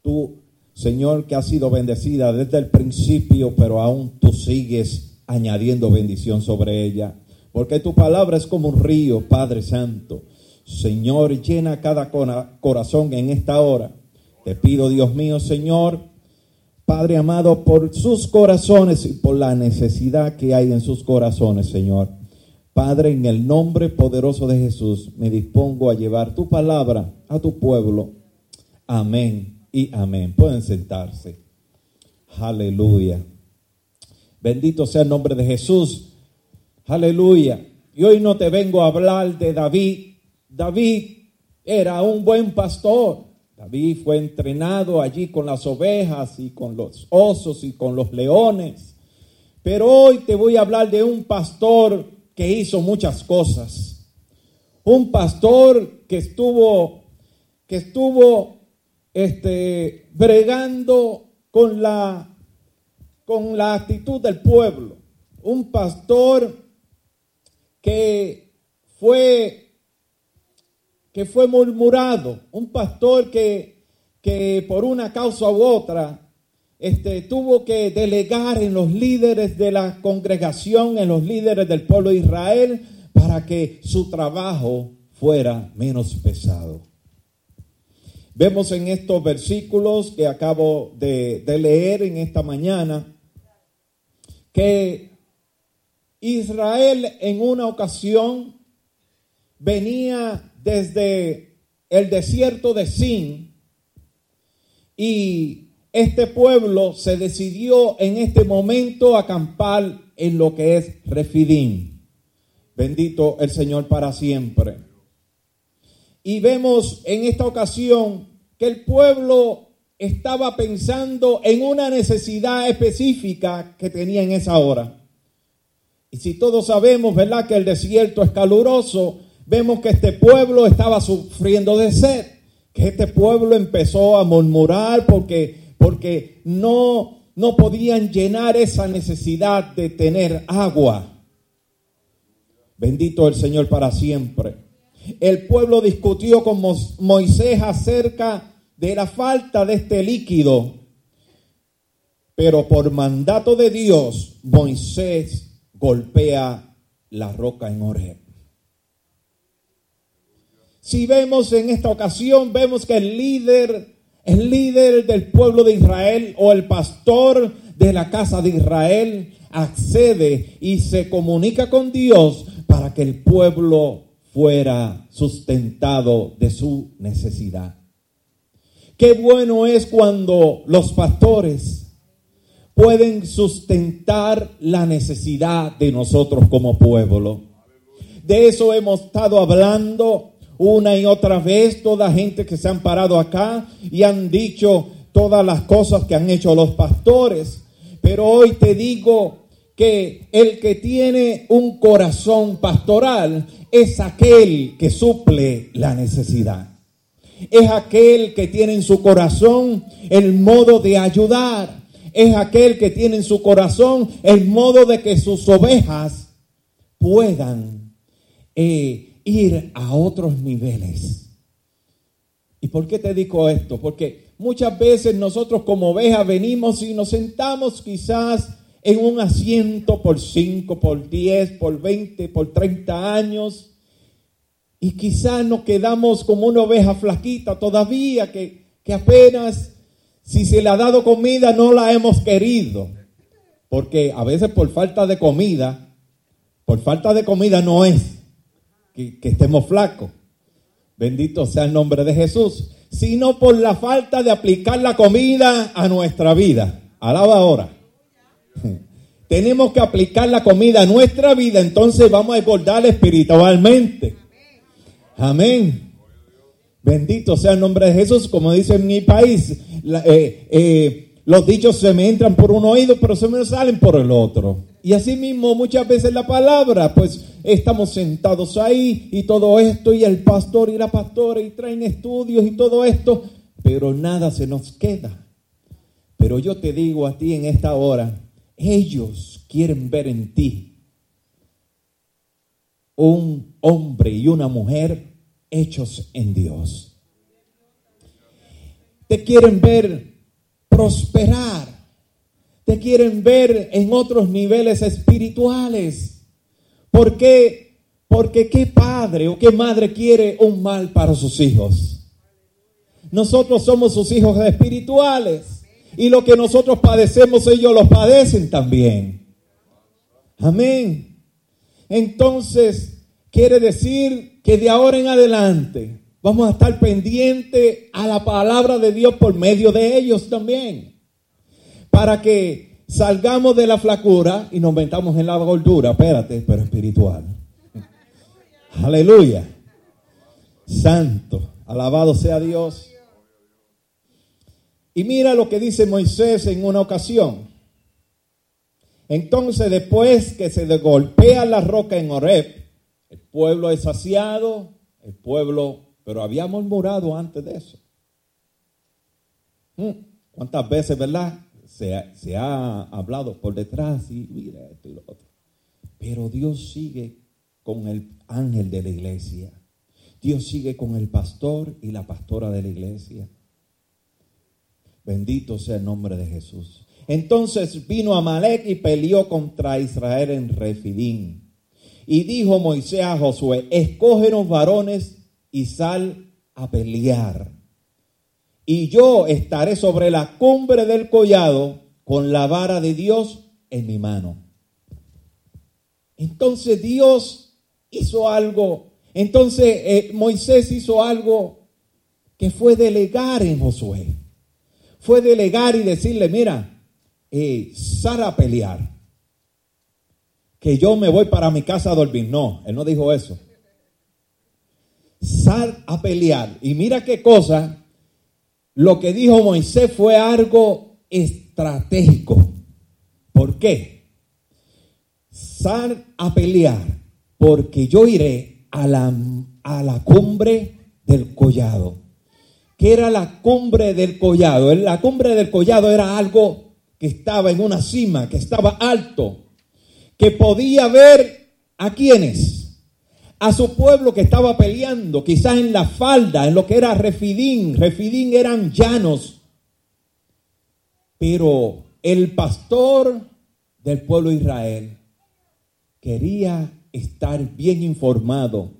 Tú, Señor, que has sido bendecida desde el principio, pero aún tú sigues añadiendo bendición sobre ella. Porque tu palabra es como un río, Padre Santo. Señor, llena cada cora- corazón en esta hora. Te pido, Dios mío, Señor, Padre amado, por sus corazones y por la necesidad que hay en sus corazones, Señor. Padre, en el nombre poderoso de Jesús, me dispongo a llevar tu palabra a tu pueblo. Amén y amén. Pueden sentarse. Aleluya. Bendito sea el nombre de Jesús. Aleluya. Y hoy no te vengo a hablar de David. David era un buen pastor. David fue entrenado allí con las ovejas y con los osos y con los leones. Pero hoy te voy a hablar de un pastor que hizo muchas cosas. Un pastor que estuvo que estuvo este bregando con la con la actitud del pueblo. Un pastor que fue que fue murmurado, un pastor que, que por una causa u otra este, tuvo que delegar en los líderes de la congregación, en los líderes del pueblo de Israel, para que su trabajo fuera menos pesado. Vemos en estos versículos que acabo de, de leer en esta mañana que Israel en una ocasión venía desde el desierto de Sin y este pueblo se decidió en este momento acampar en lo que es Refidim. Bendito el Señor para siempre. Y vemos en esta ocasión que el pueblo estaba pensando en una necesidad específica que tenía en esa hora. Y si todos sabemos, ¿verdad?, que el desierto es caluroso, vemos que este pueblo estaba sufriendo de sed, que este pueblo empezó a murmurar porque, porque no, no podían llenar esa necesidad de tener agua. Bendito el Señor para siempre. El pueblo discutió con Moisés acerca de la falta de este líquido, pero por mandato de Dios, Moisés golpea la roca en Oreb. Si vemos en esta ocasión, vemos que el líder, el líder del pueblo de Israel o el pastor de la casa de Israel accede y se comunica con Dios para que el pueblo fuera sustentado de su necesidad. Qué bueno es cuando los pastores pueden sustentar la necesidad de nosotros como pueblo. De eso hemos estado hablando una y otra vez, toda gente que se han parado acá y han dicho todas las cosas que han hecho los pastores. Pero hoy te digo que el que tiene un corazón pastoral es aquel que suple la necesidad. Es aquel que tiene en su corazón el modo de ayudar. Es aquel que tiene en su corazón el modo de que sus ovejas puedan eh, ir a otros niveles. ¿Y por qué te digo esto? Porque muchas veces nosotros como ovejas venimos y nos sentamos quizás en un asiento por 5, por 10, por 20, por 30 años. Y quizás nos quedamos como una oveja flaquita todavía, que, que apenas si se le ha dado comida no la hemos querido. Porque a veces por falta de comida, por falta de comida no es que, que estemos flacos. Bendito sea el nombre de Jesús. Sino por la falta de aplicar la comida a nuestra vida. Alaba ahora. Tenemos que aplicar la comida a nuestra vida, entonces vamos a engordar espiritualmente. Amén. Bendito sea el nombre de Jesús, como dice en mi país. eh, eh, los dichos se me entran por un oído, pero se me salen por el otro. Y así mismo muchas veces la palabra, pues estamos sentados ahí y todo esto, y el pastor y la pastora, y traen estudios y todo esto, pero nada se nos queda. Pero yo te digo a ti en esta hora, ellos quieren ver en ti un hombre y una mujer hechos en Dios. Te quieren ver prosperar. Te quieren ver en otros niveles espirituales. ¿Por qué? Porque qué padre o qué madre quiere un mal para sus hijos. Nosotros somos sus hijos espirituales. Y lo que nosotros padecemos, ellos lo padecen también. Amén. Entonces, quiere decir que de ahora en adelante vamos a estar pendientes a la palabra de Dios por medio de ellos también. Para que salgamos de la flacura y nos metamos en la gordura, espérate, pero espiritual. Aleluya. Santo, alabado sea Dios. Y mira lo que dice Moisés en una ocasión. Entonces, después que se golpea la roca en Horeb, el pueblo es saciado, el pueblo, pero había murmurado antes de eso. Mm, ¿Cuántas veces, verdad? Se ha, hablado por detrás y mira esto y lo otro. Pero Dios sigue con el ángel de la iglesia. Dios sigue con el pastor y la pastora de la iglesia. Bendito sea el nombre de Jesús. Entonces vino Amalek y peleó contra Israel en Refidín. Y dijo Moisés a Josué, escógenos varones y sal a pelear. Y yo estaré sobre la cumbre del collado con la vara de Dios en mi mano. Entonces Dios hizo algo. Entonces eh, Moisés hizo algo que fue delegar en Josué. Fue delegar y decirle, mira, eh, sal a pelear. Que yo me voy para mi casa a dormir. No, él no dijo eso. Sal a pelear. Y mira qué cosa. Lo que dijo Moisés fue algo estratégico. ¿Por qué? Sal a pelear. Porque yo iré a la, a la cumbre del collado. que era la cumbre del collado? La cumbre del collado era algo que estaba en una cima, que estaba alto, que podía ver a quienes, a su pueblo que estaba peleando, quizás en la falda, en lo que era Refidín. Refidín eran llanos. Pero el pastor del pueblo de Israel quería estar bien informado.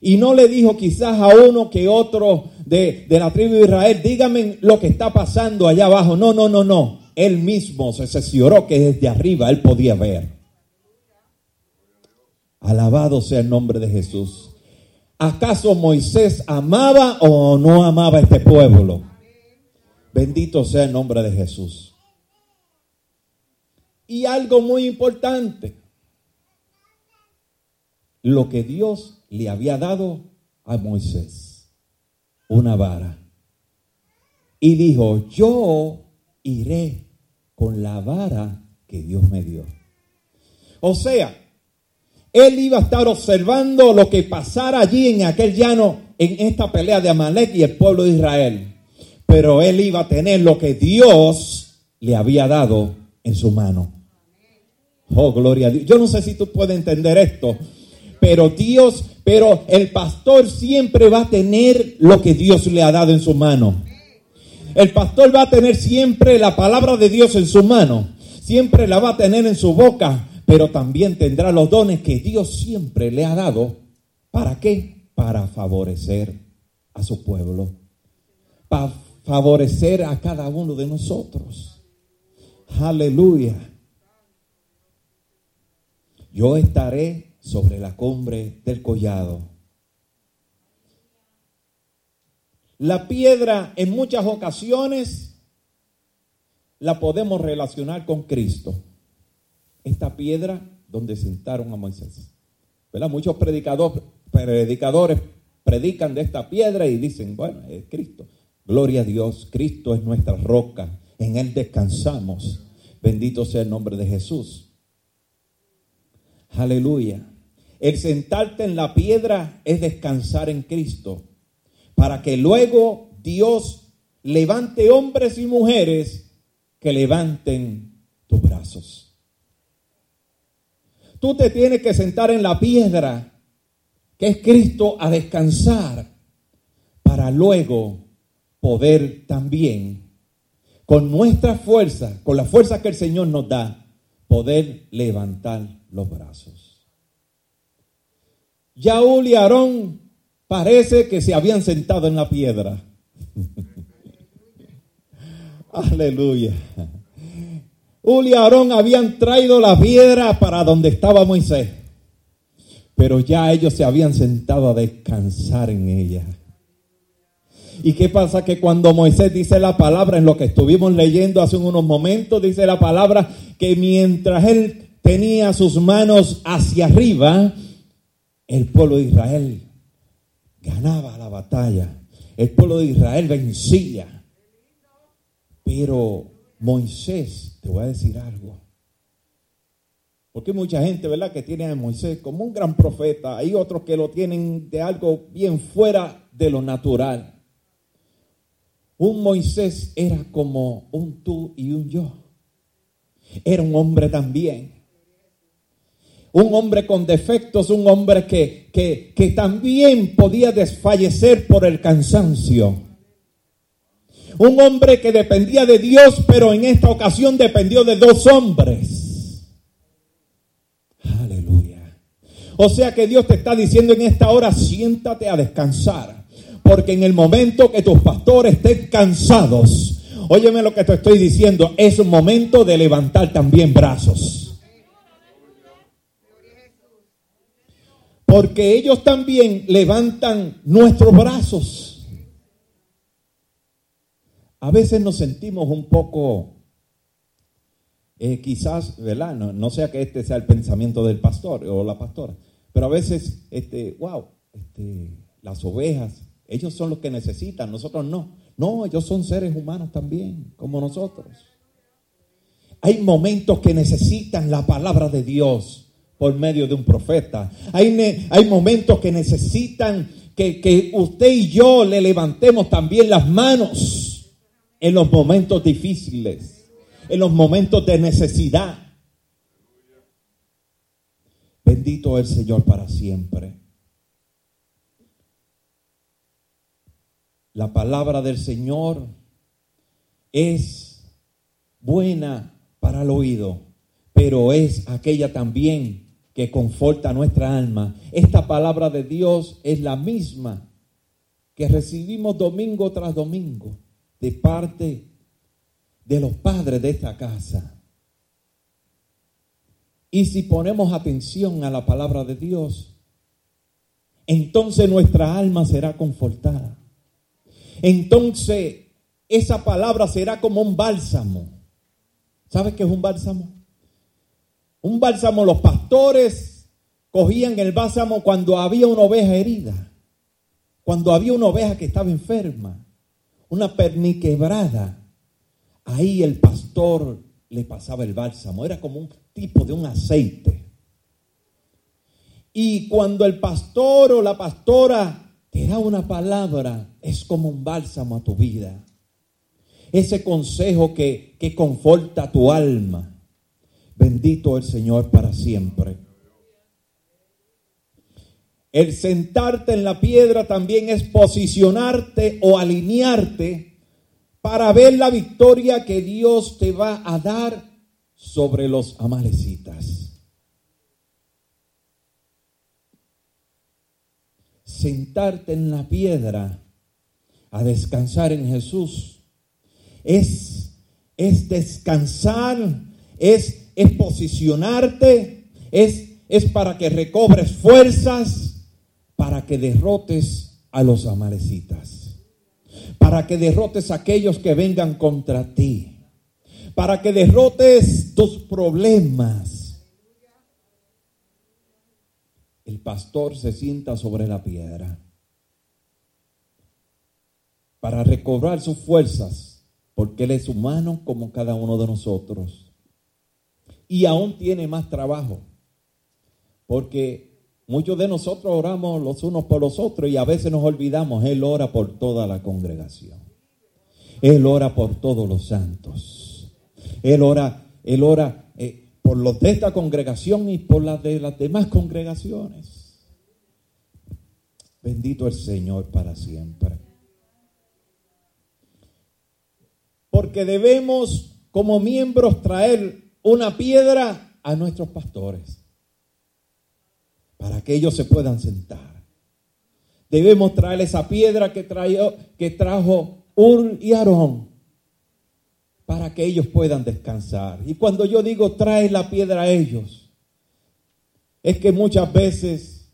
Y no le dijo quizás a uno que otro de, de la tribu de Israel, dígame lo que está pasando allá abajo. No, no, no, no. Él mismo se cercioró que desde arriba él podía ver. Alabado sea el nombre de Jesús. ¿Acaso Moisés amaba o no amaba a este pueblo? Bendito sea el nombre de Jesús. Y algo muy importante, lo que Dios le había dado a Moisés, una vara. Y dijo, yo iré con la vara que Dios me dio. O sea, él iba a estar observando lo que pasara allí en aquel llano, en esta pelea de Amalek y el pueblo de Israel. Pero él iba a tener lo que Dios le había dado en su mano. Oh, gloria a Dios. Yo no sé si tú puedes entender esto, pero Dios, pero el pastor siempre va a tener lo que Dios le ha dado en su mano. El pastor va a tener siempre la palabra de Dios en su mano. Siempre la va a tener en su boca, pero también tendrá los dones que Dios siempre le ha dado. ¿Para qué? Para favorecer a su pueblo. Para favorecer a cada uno de nosotros. Aleluya. Yo estaré sobre la cumbre del collado. La piedra en muchas ocasiones la podemos relacionar con Cristo. Esta piedra donde sentaron a Moisés. ¿Verdad? Muchos predicadores, predicadores predican de esta piedra y dicen, bueno, es Cristo. Gloria a Dios, Cristo es nuestra roca, en Él descansamos. Bendito sea el nombre de Jesús. Aleluya. El sentarte en la piedra es descansar en Cristo, para que luego Dios levante hombres y mujeres que levanten tus brazos. Tú te tienes que sentar en la piedra que es Cristo, a descansar para luego poder también, con nuestra fuerza, con la fuerza que el Señor nos da, poder levantar los brazos. Yaúl y Aarón parece que se habían sentado en la piedra. Aleluya. Uli y Aarón habían traído la piedra para donde estaba Moisés, pero ya ellos se habían sentado a descansar en ella. ¿Y qué pasa? Que cuando Moisés dice la palabra, en lo que estuvimos leyendo hace unos momentos, dice la palabra que mientras él tenía sus manos hacia arriba, el pueblo de Israel ganaba la batalla. El pueblo de Israel vencía. Pero Moisés, te voy a decir algo. Porque hay mucha gente, ¿verdad?, que tiene a Moisés como un gran profeta. Hay otros que lo tienen de algo bien fuera de lo natural. Un Moisés era como un tú y un yo. Era un hombre también. Un hombre con defectos, un hombre que, que, que también podía desfallecer por el cansancio. Un hombre que dependía de Dios, pero en esta ocasión dependió de dos hombres. Aleluya. O sea que Dios te está diciendo en esta hora, siéntate a descansar. Porque en el momento que tus pastores estén cansados, óyeme lo que te estoy diciendo, es un momento de levantar también brazos. Porque ellos también levantan nuestros brazos. A veces nos sentimos un poco, eh, quizás, ¿verdad? No, sea que este sea el pensamiento del pastor o la pastora, pero a veces, este, wow, este, las ovejas, ellos son los que necesitan, nosotros no. No, ellos son seres humanos también, como nosotros. Hay momentos que necesitan la palabra de Dios por medio de un profeta. Hay, momentos que necesitan que usted y yo le levantemos también las manos en los momentos difíciles, en los momentos de necesidad. Bendito el Señor para siempre. La palabra del Señor es buena para el oído, pero es aquella también que conforta nuestra alma. Esta palabra de Dios es la misma que recibimos domingo tras domingo de parte de los padres de esta casa. Y si ponemos atención a la palabra de Dios, entonces nuestra alma será confortada entonces esa palabra será como un bálsamo. ¿Sabes qué es un bálsamo? Un bálsamo, los pastores cogían el bálsamo cuando había una oveja herida, cuando había una oveja que estaba enferma, una perniquebrada. Ahí el pastor le pasaba el bálsamo, era como un tipo de un aceite. Y cuando el pastor o la pastora te da una palabra, es como un bálsamo a tu vida. Ese consejo que, que conforta tu alma. Bendito el Señor para siempre. El sentarte en la piedra también es posicionarte o alinearte para ver la victoria que Dios te va a dar sobre los amalecitas. Sentarte en la piedra a descansar en Jesús. Es, es descansar, es, es posicionarte, es, es para que recobres fuerzas, para que derrotes a los amalecitas, para que derrotes a aquellos que vengan contra ti, para que derrotes tus problemas. El pastor se sienta sobre la piedra para recobrar sus fuerzas, porque Él es humano como cada uno de nosotros. Y aún tiene más trabajo, porque muchos de nosotros oramos los unos por los otros y a veces nos olvidamos, Él ora por toda la congregación. Él ora por todos los santos. Él ora, Él ora eh, por los de esta congregación y por las de las demás congregaciones. Bendito el Señor para siempre. Porque debemos como miembros traer una piedra a nuestros pastores para que ellos se puedan sentar. Debemos traer esa piedra que, trajo, que trajo Ur y Aarón para que ellos puedan descansar. Y cuando yo digo trae la piedra a ellos, es que muchas veces,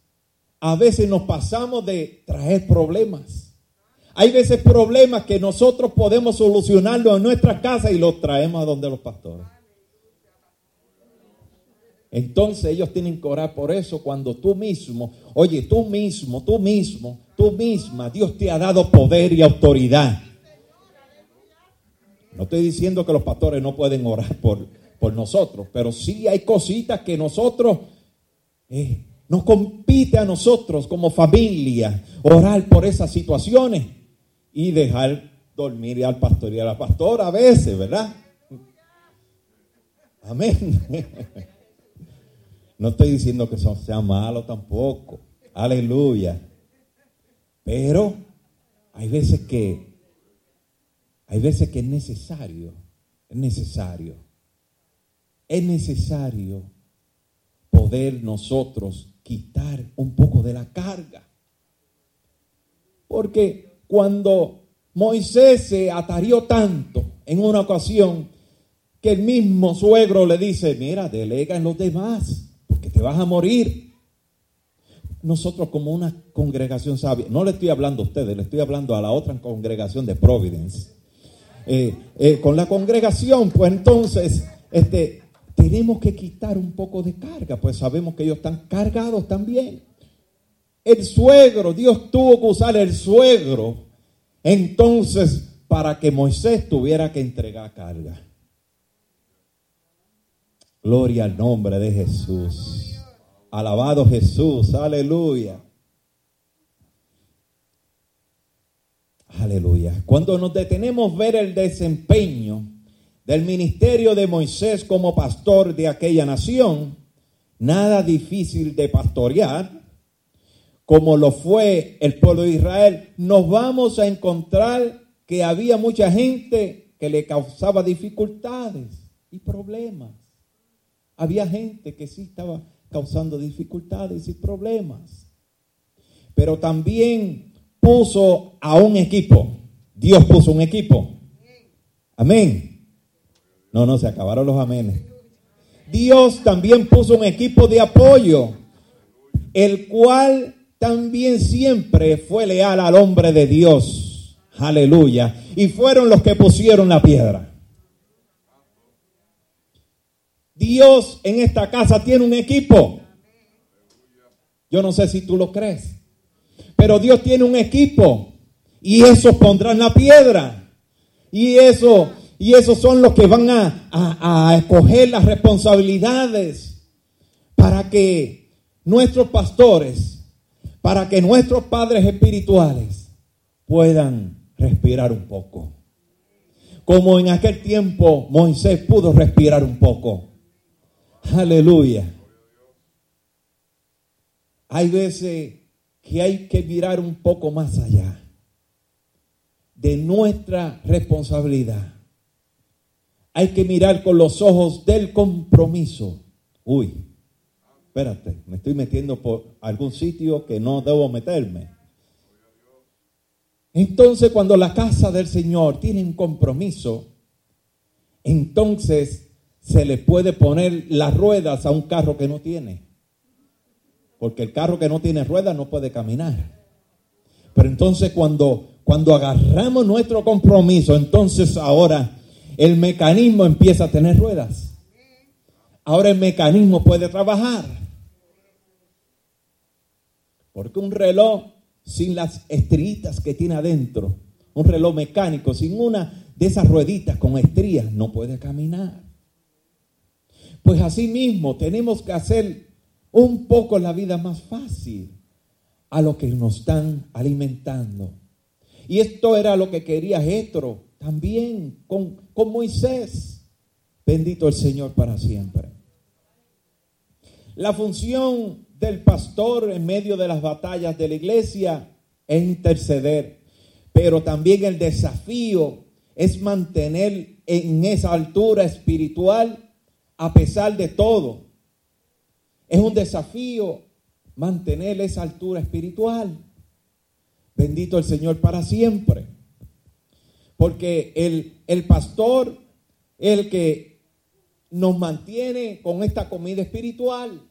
a veces nos pasamos de traer problemas. Hay veces problemas que nosotros podemos solucionarlo en nuestra casa y los traemos a donde los pastores. Entonces ellos tienen que orar por eso cuando tú mismo, oye, tú mismo, tú mismo, tú misma, Dios te ha dado poder y autoridad. No estoy diciendo que los pastores no pueden orar por, por nosotros, pero sí hay cositas que nosotros eh, nos compite a nosotros como familia orar por esas situaciones y dejar dormir al pastor y a la pastora a veces, ¿verdad? Amén. No estoy diciendo que eso sea malo tampoco. Aleluya. Pero hay veces que hay veces que es necesario, es necesario. Es necesario poder nosotros quitar un poco de la carga. Porque cuando Moisés se atarió tanto en una ocasión que el mismo suegro le dice, mira, delega en los demás, porque te vas a morir. Nosotros como una congregación sabia, no le estoy hablando a ustedes, le estoy hablando a la otra congregación de Providence. Eh, eh, con la congregación, pues entonces, este, tenemos que quitar un poco de carga, pues sabemos que ellos están cargados también. El suegro, Dios tuvo que usar el suegro, entonces, para que Moisés tuviera que entregar carga. Gloria al nombre de Jesús. Alabado Jesús, aleluya. Aleluya. Cuando nos detenemos ver el desempeño del ministerio de Moisés como pastor de aquella nación, nada difícil de pastorear, como lo fue el pueblo de Israel, nos vamos a encontrar que había mucha gente que le causaba dificultades y problemas. Había gente que sí estaba causando dificultades y problemas. Pero también puso a un equipo. Dios puso un equipo. Amén. No, no, se acabaron los amenes. Dios también puso un equipo de apoyo, el cual también siempre fue leal al hombre de Dios. Aleluya. Y fueron los que pusieron la piedra. Dios en esta casa tiene un equipo. Yo no sé si tú lo crees. Pero Dios tiene un equipo. Y esos pondrán la piedra. Y eso, y esos son los que van a, a, a escoger las responsabilidades para que nuestros pastores, para que nuestros padres espirituales puedan respirar un poco. Como en aquel tiempo Moisés pudo respirar un poco. Aleluya. Hay veces que hay que mirar un poco más allá de nuestra responsabilidad. Hay que mirar con los ojos del compromiso. Uy, espérate, me estoy metiendo por algún sitio que no debo meterme. Entonces, cuando la casa del Señor tiene un compromiso, entonces se le puede poner las ruedas a un carro que no tiene. Porque el carro que no tiene ruedas no puede caminar. Pero entonces cuando, cuando agarramos nuestro compromiso, entonces ahora el mecanismo empieza a tener ruedas. Ahora el mecanismo puede trabajar. Porque un reloj sin las estrellitas que tiene adentro, un reloj mecánico sin una de esas rueditas con estrías, no puede caminar. Pues así mismo tenemos que hacer un poco la vida más fácil a lo que nos están alimentando. Y esto era lo que quería Jetro también con, con Moisés. Bendito el Señor para siempre. La función del pastor en medio de las batallas de la iglesia es interceder, pero también el desafío es mantener en esa altura espiritual a pesar de todo. Es un desafío mantener esa altura espiritual. Bendito el Señor para siempre. Porque el, el pastor, el que nos mantiene con esta comida espiritual,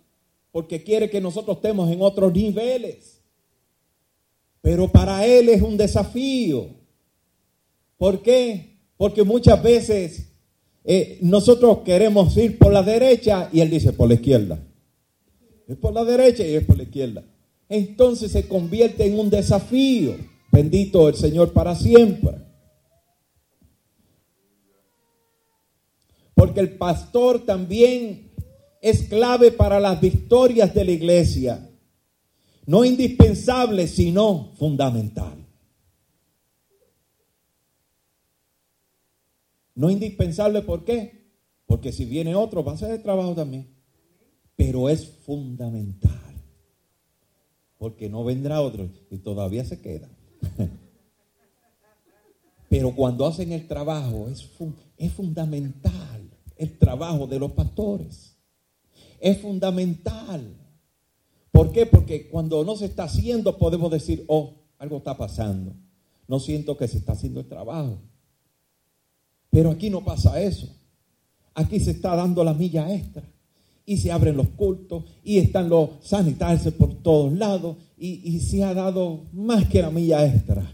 porque quiere que nosotros estemos en otros niveles. Pero para él es un desafío. ¿Por qué? Porque muchas veces eh, nosotros queremos ir por la derecha y él dice por la izquierda. Es por la derecha y es por la izquierda. Entonces se convierte en un desafío. Bendito el Señor para siempre. Porque el pastor también es clave para las victorias de la iglesia. No indispensable, sino fundamental. No indispensable, ¿por qué? Porque si viene otro, va a hacer el trabajo también. Pero es fundamental. Porque no vendrá otro y todavía se queda. Pero cuando hacen el trabajo, es, es fundamental el trabajo de los pastores. Es fundamental. ¿Por qué? Porque cuando no se está haciendo, podemos decir, oh, algo está pasando. No siento que se está haciendo el trabajo. Pero aquí no pasa eso. Aquí se está dando la milla extra. Y se abren los cultos y están los sanitarios por todos lados. Y, y se ha dado más que la milla extra.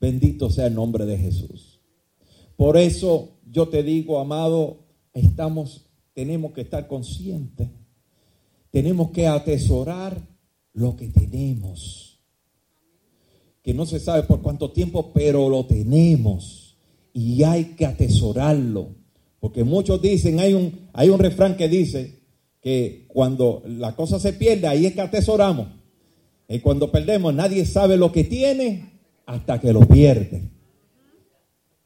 Bendito sea el nombre de Jesús. Por eso yo te digo, amado, estamos, tenemos que estar conscientes. Tenemos que atesorar lo que tenemos. Que no se sabe por cuánto tiempo, pero lo tenemos y hay que atesorarlo. Porque muchos dicen, hay un, hay un refrán que dice que cuando la cosa se pierde, ahí es que atesoramos. Y cuando perdemos, nadie sabe lo que tiene hasta que lo pierde.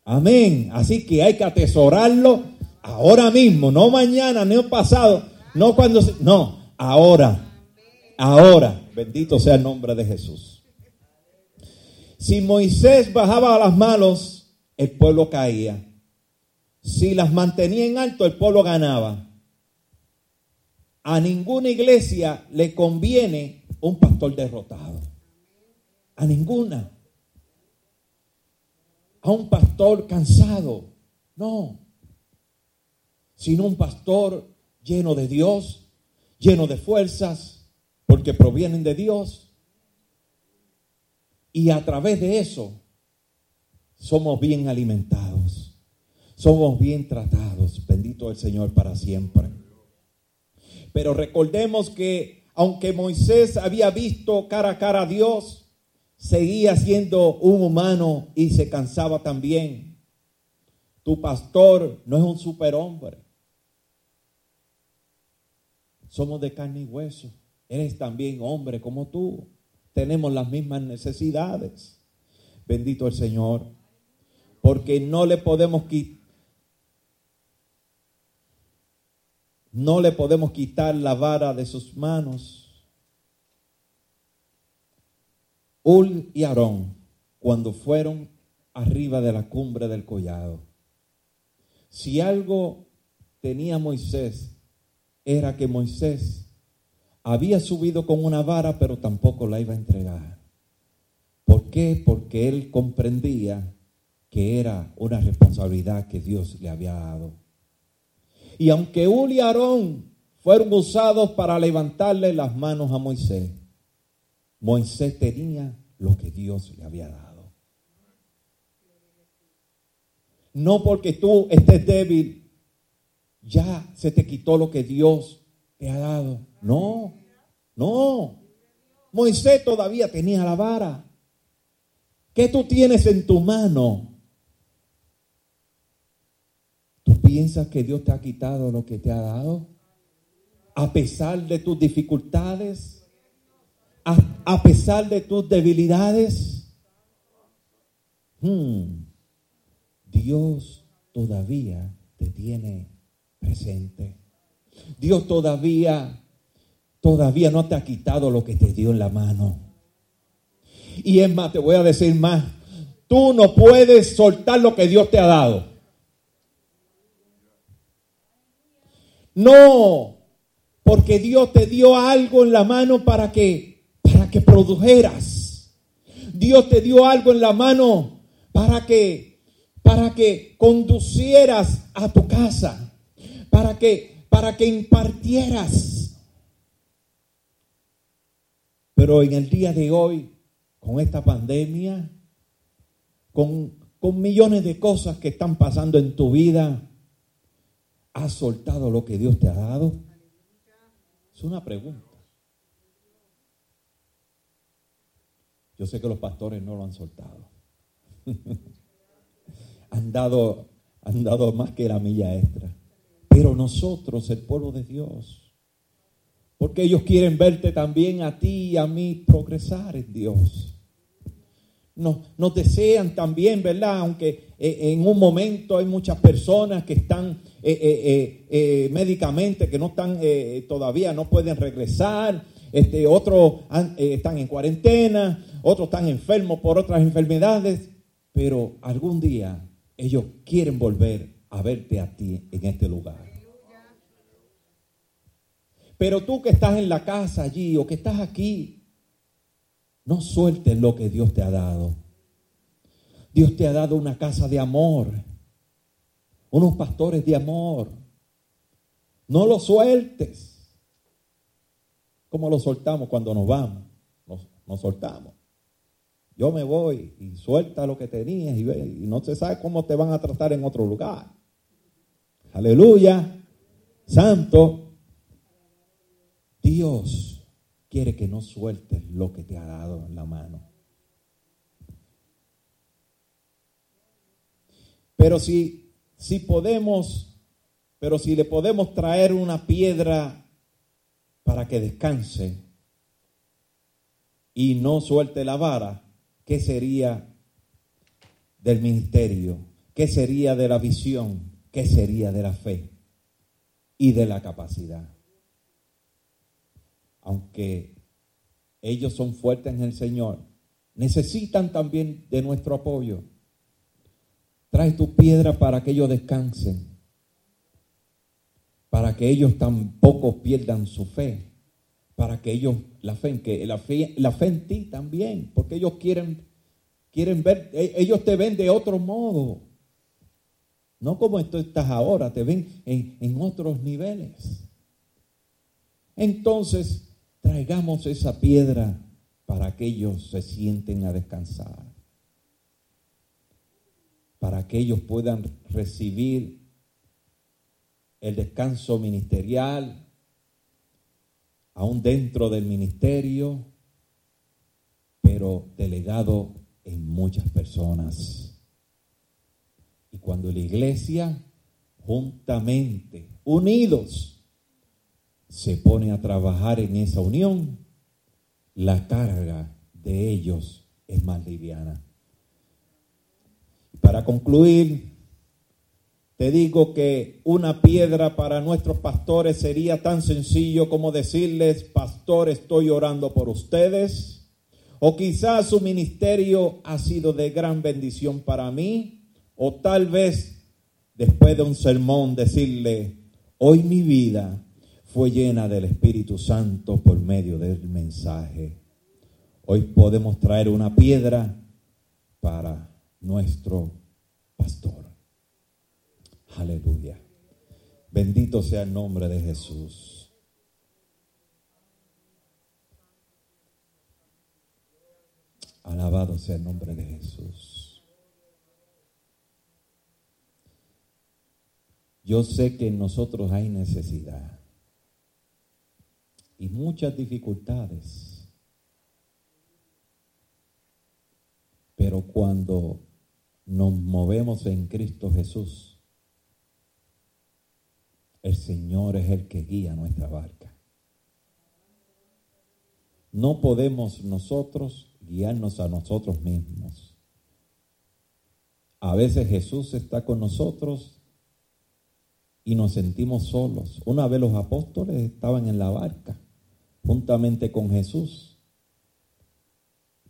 Amén. Así que hay que atesorarlo ahora mismo, no mañana, no pasado, no cuando, no, ahora. Ahora, bendito sea el nombre de Jesús. Si Moisés bajaba a las manos, el pueblo caía. Si las mantenía en alto, el pueblo ganaba. A ninguna iglesia le conviene un pastor derrotado. A ninguna. A un pastor cansado. No. Sino un pastor lleno de Dios, lleno de fuerzas, porque provienen de Dios. Y a través de eso somos bien alimentados, somos bien tratados. Bendito el Señor para siempre. Pero recordemos que aunque Moisés había visto cara a cara a Dios, seguía siendo un humano y se cansaba también. Tu pastor no es un superhombre. Somos de carne y hueso. Eres también hombre como tú. Tenemos las mismas necesidades. Bendito el Señor porque no le podemos quitar. No le podemos quitar la vara de sus manos. Ul y Aarón, cuando fueron arriba de la cumbre del collado, si algo tenía Moisés, era que Moisés había subido con una vara, pero tampoco la iba a entregar. ¿Por qué? Porque él comprendía que era una responsabilidad que Dios le había dado. Y aunque Uli y Aarón fueron usados para levantarle las manos a Moisés, Moisés tenía lo que Dios le había dado. No porque tú estés débil, ya se te quitó lo que Dios te ha dado. No, no. Moisés todavía tenía la vara. ¿Qué tú tienes en tu mano? Piensas que Dios te ha quitado lo que te ha dado? A pesar de tus dificultades, a, pesar de tus debilidades, hmm, Dios todavía te tiene presente. Dios todavía todavía no te ha quitado lo que te dio en la mano. Y es más, te voy a decir más, tú no puedes soltar lo que Dios te ha dado. No, porque Dios te dio algo en la mano para que para que produjeras. Dios te dio algo en la mano para que para que conducieras a tu casa, para que para que impartieras. Pero en el día de hoy, con esta pandemia, con, con millones de cosas que están pasando en tu vida, ¿has soltado lo que Dios te ha dado? Es una pregunta. Yo sé que los pastores no lo han soltado. han, dado, han dado más que la milla extra. Pero nosotros, el pueblo de Dios, porque ellos quieren verte también a ti y a mí progresar en Dios. Nos, desean también, ¿verdad? Aunque eh, en un momento hay muchas personas que están eh, eh, médicamente, que no están todavía, no pueden regresar. Este, otros están en cuarentena, otros están enfermos por otras enfermedades, pero algún día ellos quieren volver a verte a ti en este lugar. Pero tú que estás en la casa allí o que estás aquí, no sueltes lo que Dios te ha dado. Dios te ha dado una casa de amor, unos pastores de amor. No lo sueltes. Como lo soltamos cuando nos vamos. Nos, soltamos. Yo me voy y suelta lo que tenías y, y no se sabe cómo te van a tratar en otro lugar. Aleluya. Santo. Dios quiere que no sueltes lo que te ha dado en la mano. Pero si, si podemos, pero si le podemos traer una piedra para que descanse y no suelte la vara, ¿qué sería del ministerio? ¿Qué sería de la visión? ¿Qué sería de la fe y de la capacidad? Aunque ellos son fuertes en el Señor, necesitan también de nuestro apoyo. Trae tu piedra para que ellos descansen, para que ellos tampoco pierdan su fe, para que ellos, la fe en que, la fe, la fe en ti también, porque ellos quieren, quieren ver, e, ellos te ven de otro modo. No como tú estás ahora, te ven en, en otros niveles. Entonces, traigamos esa piedra para que ellos se sienten a descansar para que ellos puedan recibir el descanso ministerial, aún dentro del ministerio, pero delegado en muchas personas. Y cuando la iglesia, juntamente, unidos, se pone a trabajar en esa unión, la carga de ellos es más liviana. Para concluir, te digo que una piedra para nuestros pastores sería tan sencillo como decirles, pastor, estoy orando por ustedes. O quizás su ministerio ha sido de gran bendición para mí. O tal vez después de un sermón decirle, hoy mi vida fue llena del Espíritu Santo por medio del mensaje. Hoy podemos traer una piedra para nuestro pastor. Aleluya. Bendito sea el nombre de Jesús. Alabado sea el nombre de Jesús. Yo sé que en nosotros hay necesidad y muchas dificultades. Pero cuando nos movemos en Cristo Jesús, el Señor es el que guía nuestra barca. No podemos nosotros guiarnos a nosotros mismos. A veces Jesús está con nosotros y nos sentimos solos. Una vez los apóstoles estaban en la barca juntamente con Jesús.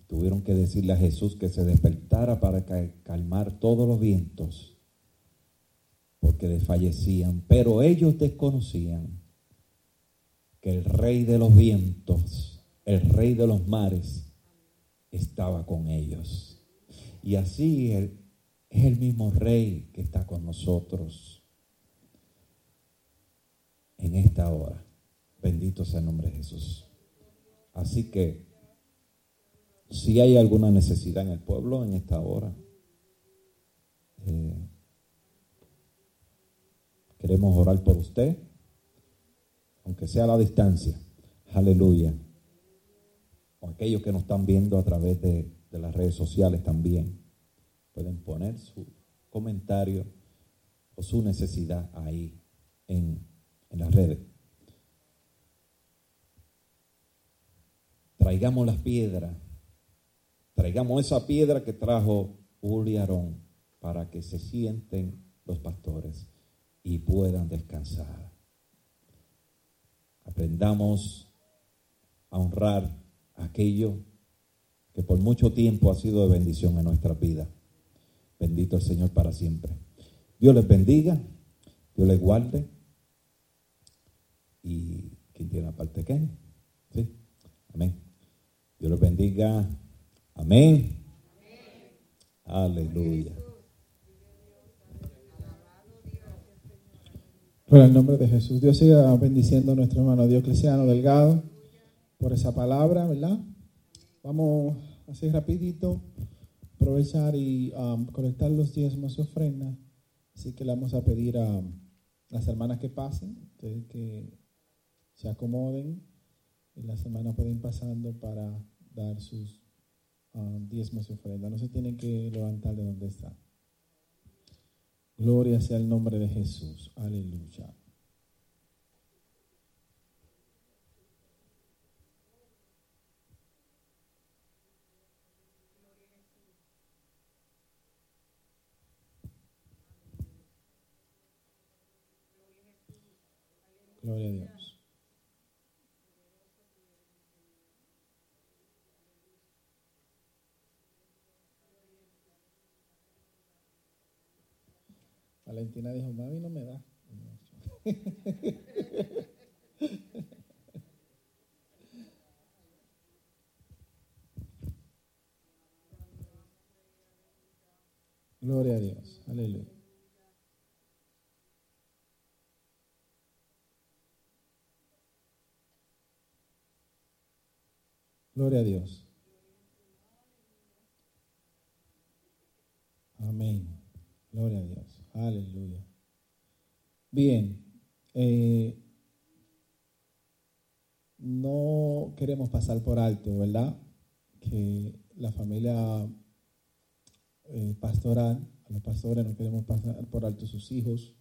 Tuvieron que decirle a Jesús que se despertara para ca- calmar todos los vientos, porque desfallecían. Pero ellos desconocían que el rey de los vientos, el rey de los mares, estaba con ellos. Y así el- es el mismo rey que está con nosotros en esta hora. Bendito sea el nombre de Jesús. Así que, si hay alguna necesidad en el pueblo en esta hora, eh, queremos orar por usted, aunque sea a la distancia. Aleluya. O aquellos que nos están viendo a través de, las redes sociales también, pueden poner su comentario o su necesidad ahí en, en las redes. Traigamos las piedras, traigamos esa piedra que trajo Uri Aarón para que se sienten los pastores y puedan descansar. Aprendamos a honrar aquello que por mucho tiempo ha sido de bendición en nuestra vida. Bendito el Señor para siempre. Dios les bendiga, Dios les guarde. Y quien tiene la parte ¿sí? Amén. Dios les bendiga. Amén. Aleluya. Por el nombre de Jesús. Dios siga bendiciendo a nuestro hermano Diocleciano Delgado por esa palabra, ¿verdad? Vamos así rapidito aprovechar y um, colectar los diezmos y ofrendas. Así que le vamos a pedir a las hermanas que pasen, ustedes que se acomoden y las hermanas pueden ir pasando para dar sus um, diezmos y ofrendas. No se tienen que levantar de donde están. Gloria sea el nombre de Jesús. Aleluya. Gloria a Dios. Valentina dijo, mami no me da. Gloria a Dios. Aleluya. Gloria a Dios. Amén. Gloria a Dios. Aleluya. Bien. eh, no queremos pasar por alto, ¿verdad? Que la familia eh, pastoral, a los pastores no queremos pasar por alto sus hijos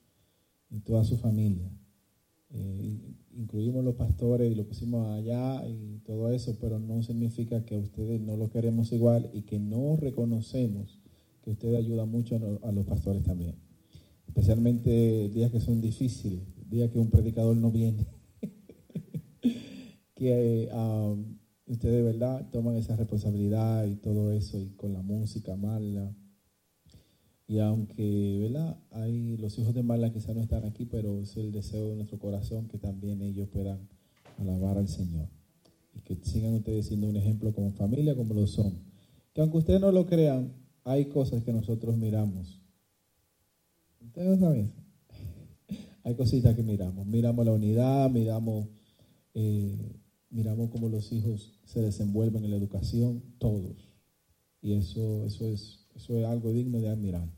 y toda su familia. Eh, incluimos los pastores y lo pusimos allá y todo eso, pero no significa que ustedes no lo queremos igual y que no reconocemos que ustedes ayudan mucho a los pastores también. Especialmente días que son difíciles, días que un predicador no viene. que ah, ustedes de verdad toman esa responsabilidad y todo eso y con la música mala. Y aunque, ¿verdad? Hay los hijos de Marla quizás no están aquí, pero es el deseo de nuestro corazón que también ellos puedan alabar al Señor. Y que sigan ustedes siendo un ejemplo como familia, como lo son. Que aunque ustedes no lo crean, hay cosas que nosotros miramos. Hay cositas que miramos. Miramos la unidad, miramos, eh, miramos cómo los hijos se desenvuelven en la educación, todos. Y eso, eso, es, eso es algo digno de admirar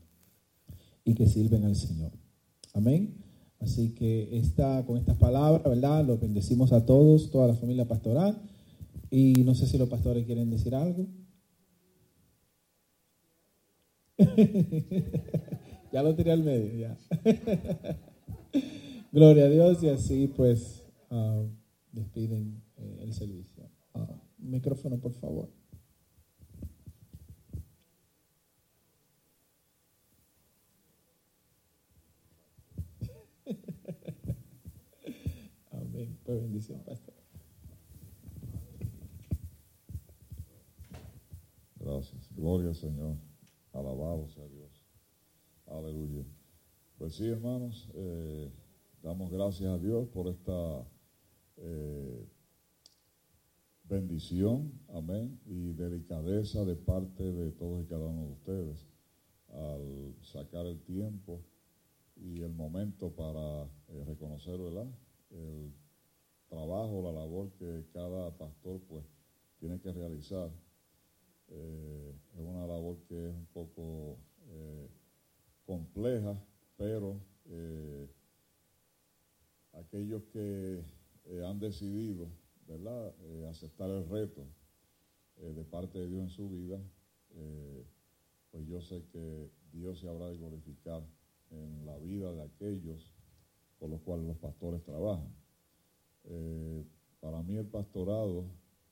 y que sirven al Señor. Amén. Así que esta, con estas palabras, ¿verdad? Los bendecimos a todos, toda la familia pastoral. Y no sé si los pastores quieren decir algo. Ya lo tiré al medio, ya. Gloria a Dios y así pues um, despiden eh, el servicio. Uh, micrófono, por favor. Amén. Pues bendición, pastor. Gracias. Gloria al Señor. Alabado sea Dios. Aleluya. Pues sí, hermanos, eh, damos gracias a Dios por esta eh, bendición, amén, y delicadeza de parte de todos y cada uno de ustedes al sacar el tiempo y el momento para eh, reconocer. El trabajo, la labor que cada pastor pues tiene que realizar. Eh, es una labor que es un poco compleja, pero eh, aquellos que eh, han decidido, ¿verdad?, Eh, aceptar el reto de parte de Dios en su vida, pues yo sé que Dios se habrá de glorificar en la vida de aquellos por los cuales los pastores trabajan. Para mí el pastorado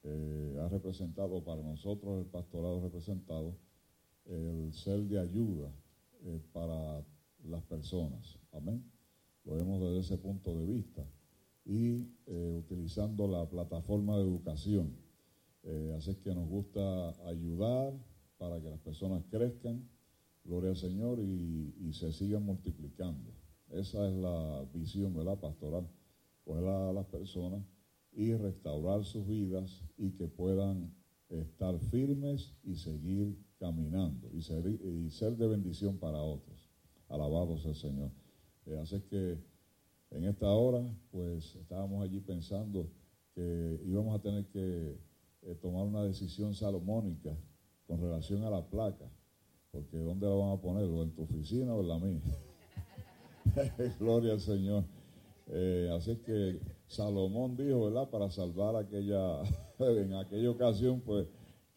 ha representado, para nosotros el pastorado ha representado el ser de ayuda eh, para las personas. Amén. Lo vemos desde ese punto de vista. Y eh, utilizando la plataforma de educación. Eh, así que nos gusta ayudar para que las personas crezcan, gloria al Señor, y, y se sigan multiplicando. Esa es la visión, ¿verdad, pastoral? Coger a las personas y restaurar sus vidas y que puedan estar firmes y seguir caminando y ser, y ser de bendición para otros. Alabado sea el Señor. Eh, así que en esta hora, pues estábamos allí pensando que íbamos a tener que eh, tomar una decisión salomónica con relación a la placa, porque ¿dónde la van a poner? ¿O en tu oficina o en la mía? Gloria al Señor. Eh, así que Salomón dijo, ¿verdad? Para salvar aquella, en aquella ocasión, pues,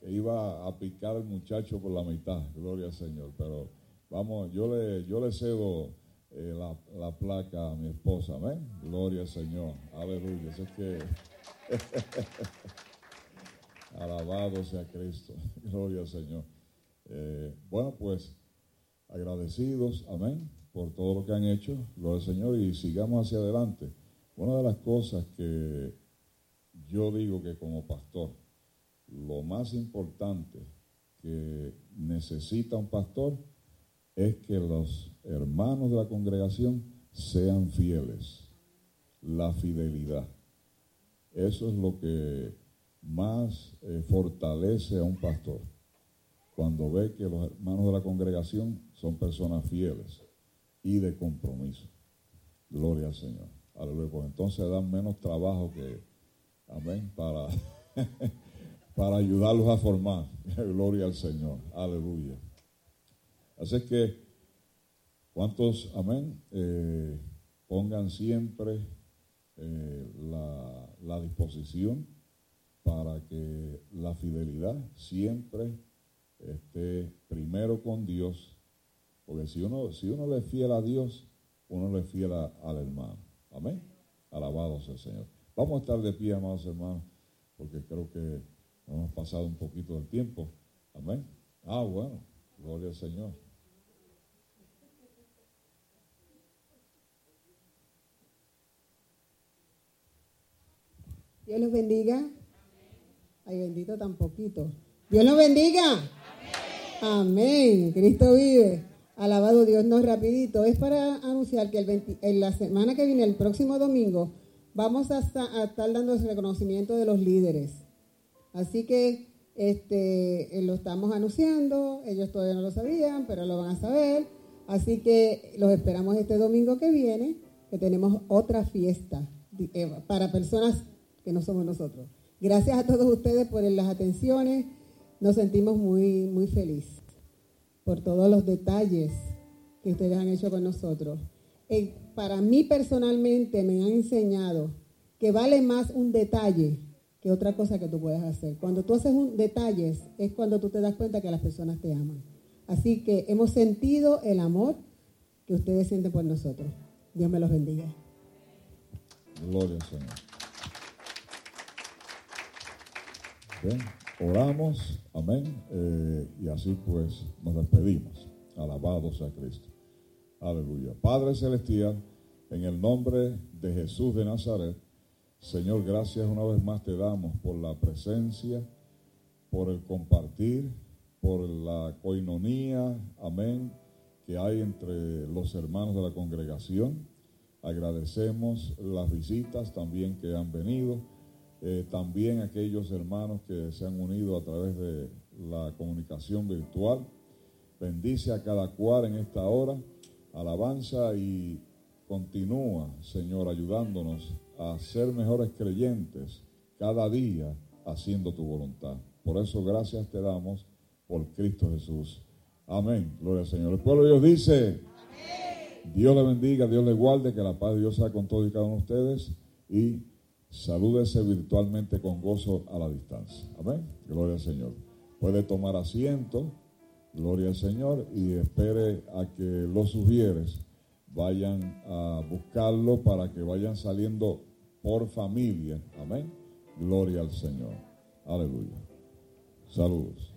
iba a picar al muchacho por la mitad, gloria al Señor. Pero vamos, yo le, yo le cedo eh, la, la placa a mi esposa, amén. Gloria al Señor, aleluya. Así que, alabado sea Cristo, gloria al Señor. Eh, bueno, pues, agradecidos, amén, por todo lo que han hecho, gloria al Señor, y sigamos hacia adelante. Una de las cosas que yo digo que como pastor, lo más importante que necesita un pastor es que los hermanos de la congregación sean fieles. La fidelidad. Eso es lo que más eh, fortalece a un pastor. Cuando ve que los hermanos de la congregación son personas fieles y de compromiso. Gloria al Señor. Aleluya. Pues entonces dan menos trabajo que, amén, para, para ayudarlos a formar. Gloria al Señor. Aleluya. Así que, ¿cuántos, amén? Eh, pongan siempre eh, la, disposición para que la fidelidad siempre esté primero con Dios. Porque si uno, si uno le fiel a Dios, uno le fiel a- al hermano. Amén. Alabado sea el Señor. Vamos a estar de pie, amados hermanos, porque creo que hemos pasado un poquito del tiempo. Amén. Ah, bueno. Gloria al Señor. Dios los bendiga. Ay, bendito tan poquito. Dios los bendiga. Amén. Cristo vive. Alabado Dios, no rapidito. Es para anunciar que el 20 en la semana que viene, el próximo domingo, vamos a estar dando el reconocimiento de los líderes. Así que este, eh, lo estamos anunciando. Ellos todavía no lo sabían, pero lo van a saber. Así que los esperamos este domingo que viene, que tenemos otra fiesta eh, para personas que no somos nosotros. Gracias a todos ustedes por las atenciones. Nos sentimos muy, muy felices por todos los detalles que ustedes han hecho con nosotros. Eh, para mí personalmente me han enseñado que vale más un detalle que otra cosa que tú puedas hacer. Cuando tú haces un detalles es cuando tú te das cuenta que las personas te aman. Así que hemos sentido el amor que ustedes sienten por nosotros. Dios me los bendiga. Gloria al Señor. Bien, oramos, amén, eh, y así pues nos despedimos. Alabado sea Cristo. Aleluya. Padre Celestial, en el nombre de Jesús de Nazaret, Señor, gracias una vez más te damos por la presencia, por el compartir, por la coinonía, amén, que hay entre los hermanos de la congregación. Agradecemos las visitas también que han venido, eh, también aquellos hermanos que se han unido a través de la comunicación virtual. Bendice a cada cual en esta hora, alabanza y continúa, Señor, ayudándonos a ser mejores creyentes cada día haciendo tu voluntad. Por eso gracias te damos por Cristo Jesús. Amén. Gloria al Señor. El pueblo de Dios dice, Dios le bendiga, Dios le guarde, que la paz de Dios sea con todos y cada uno de ustedes y salúdese virtualmente con gozo a la distancia. Amén. Gloria al Señor. Puede tomar asiento, gloria al Señor, y espere a que los sugieres vayan a buscarlo para que vayan saliendo por familia. Amén. Gloria al Señor. Aleluya. Saludos.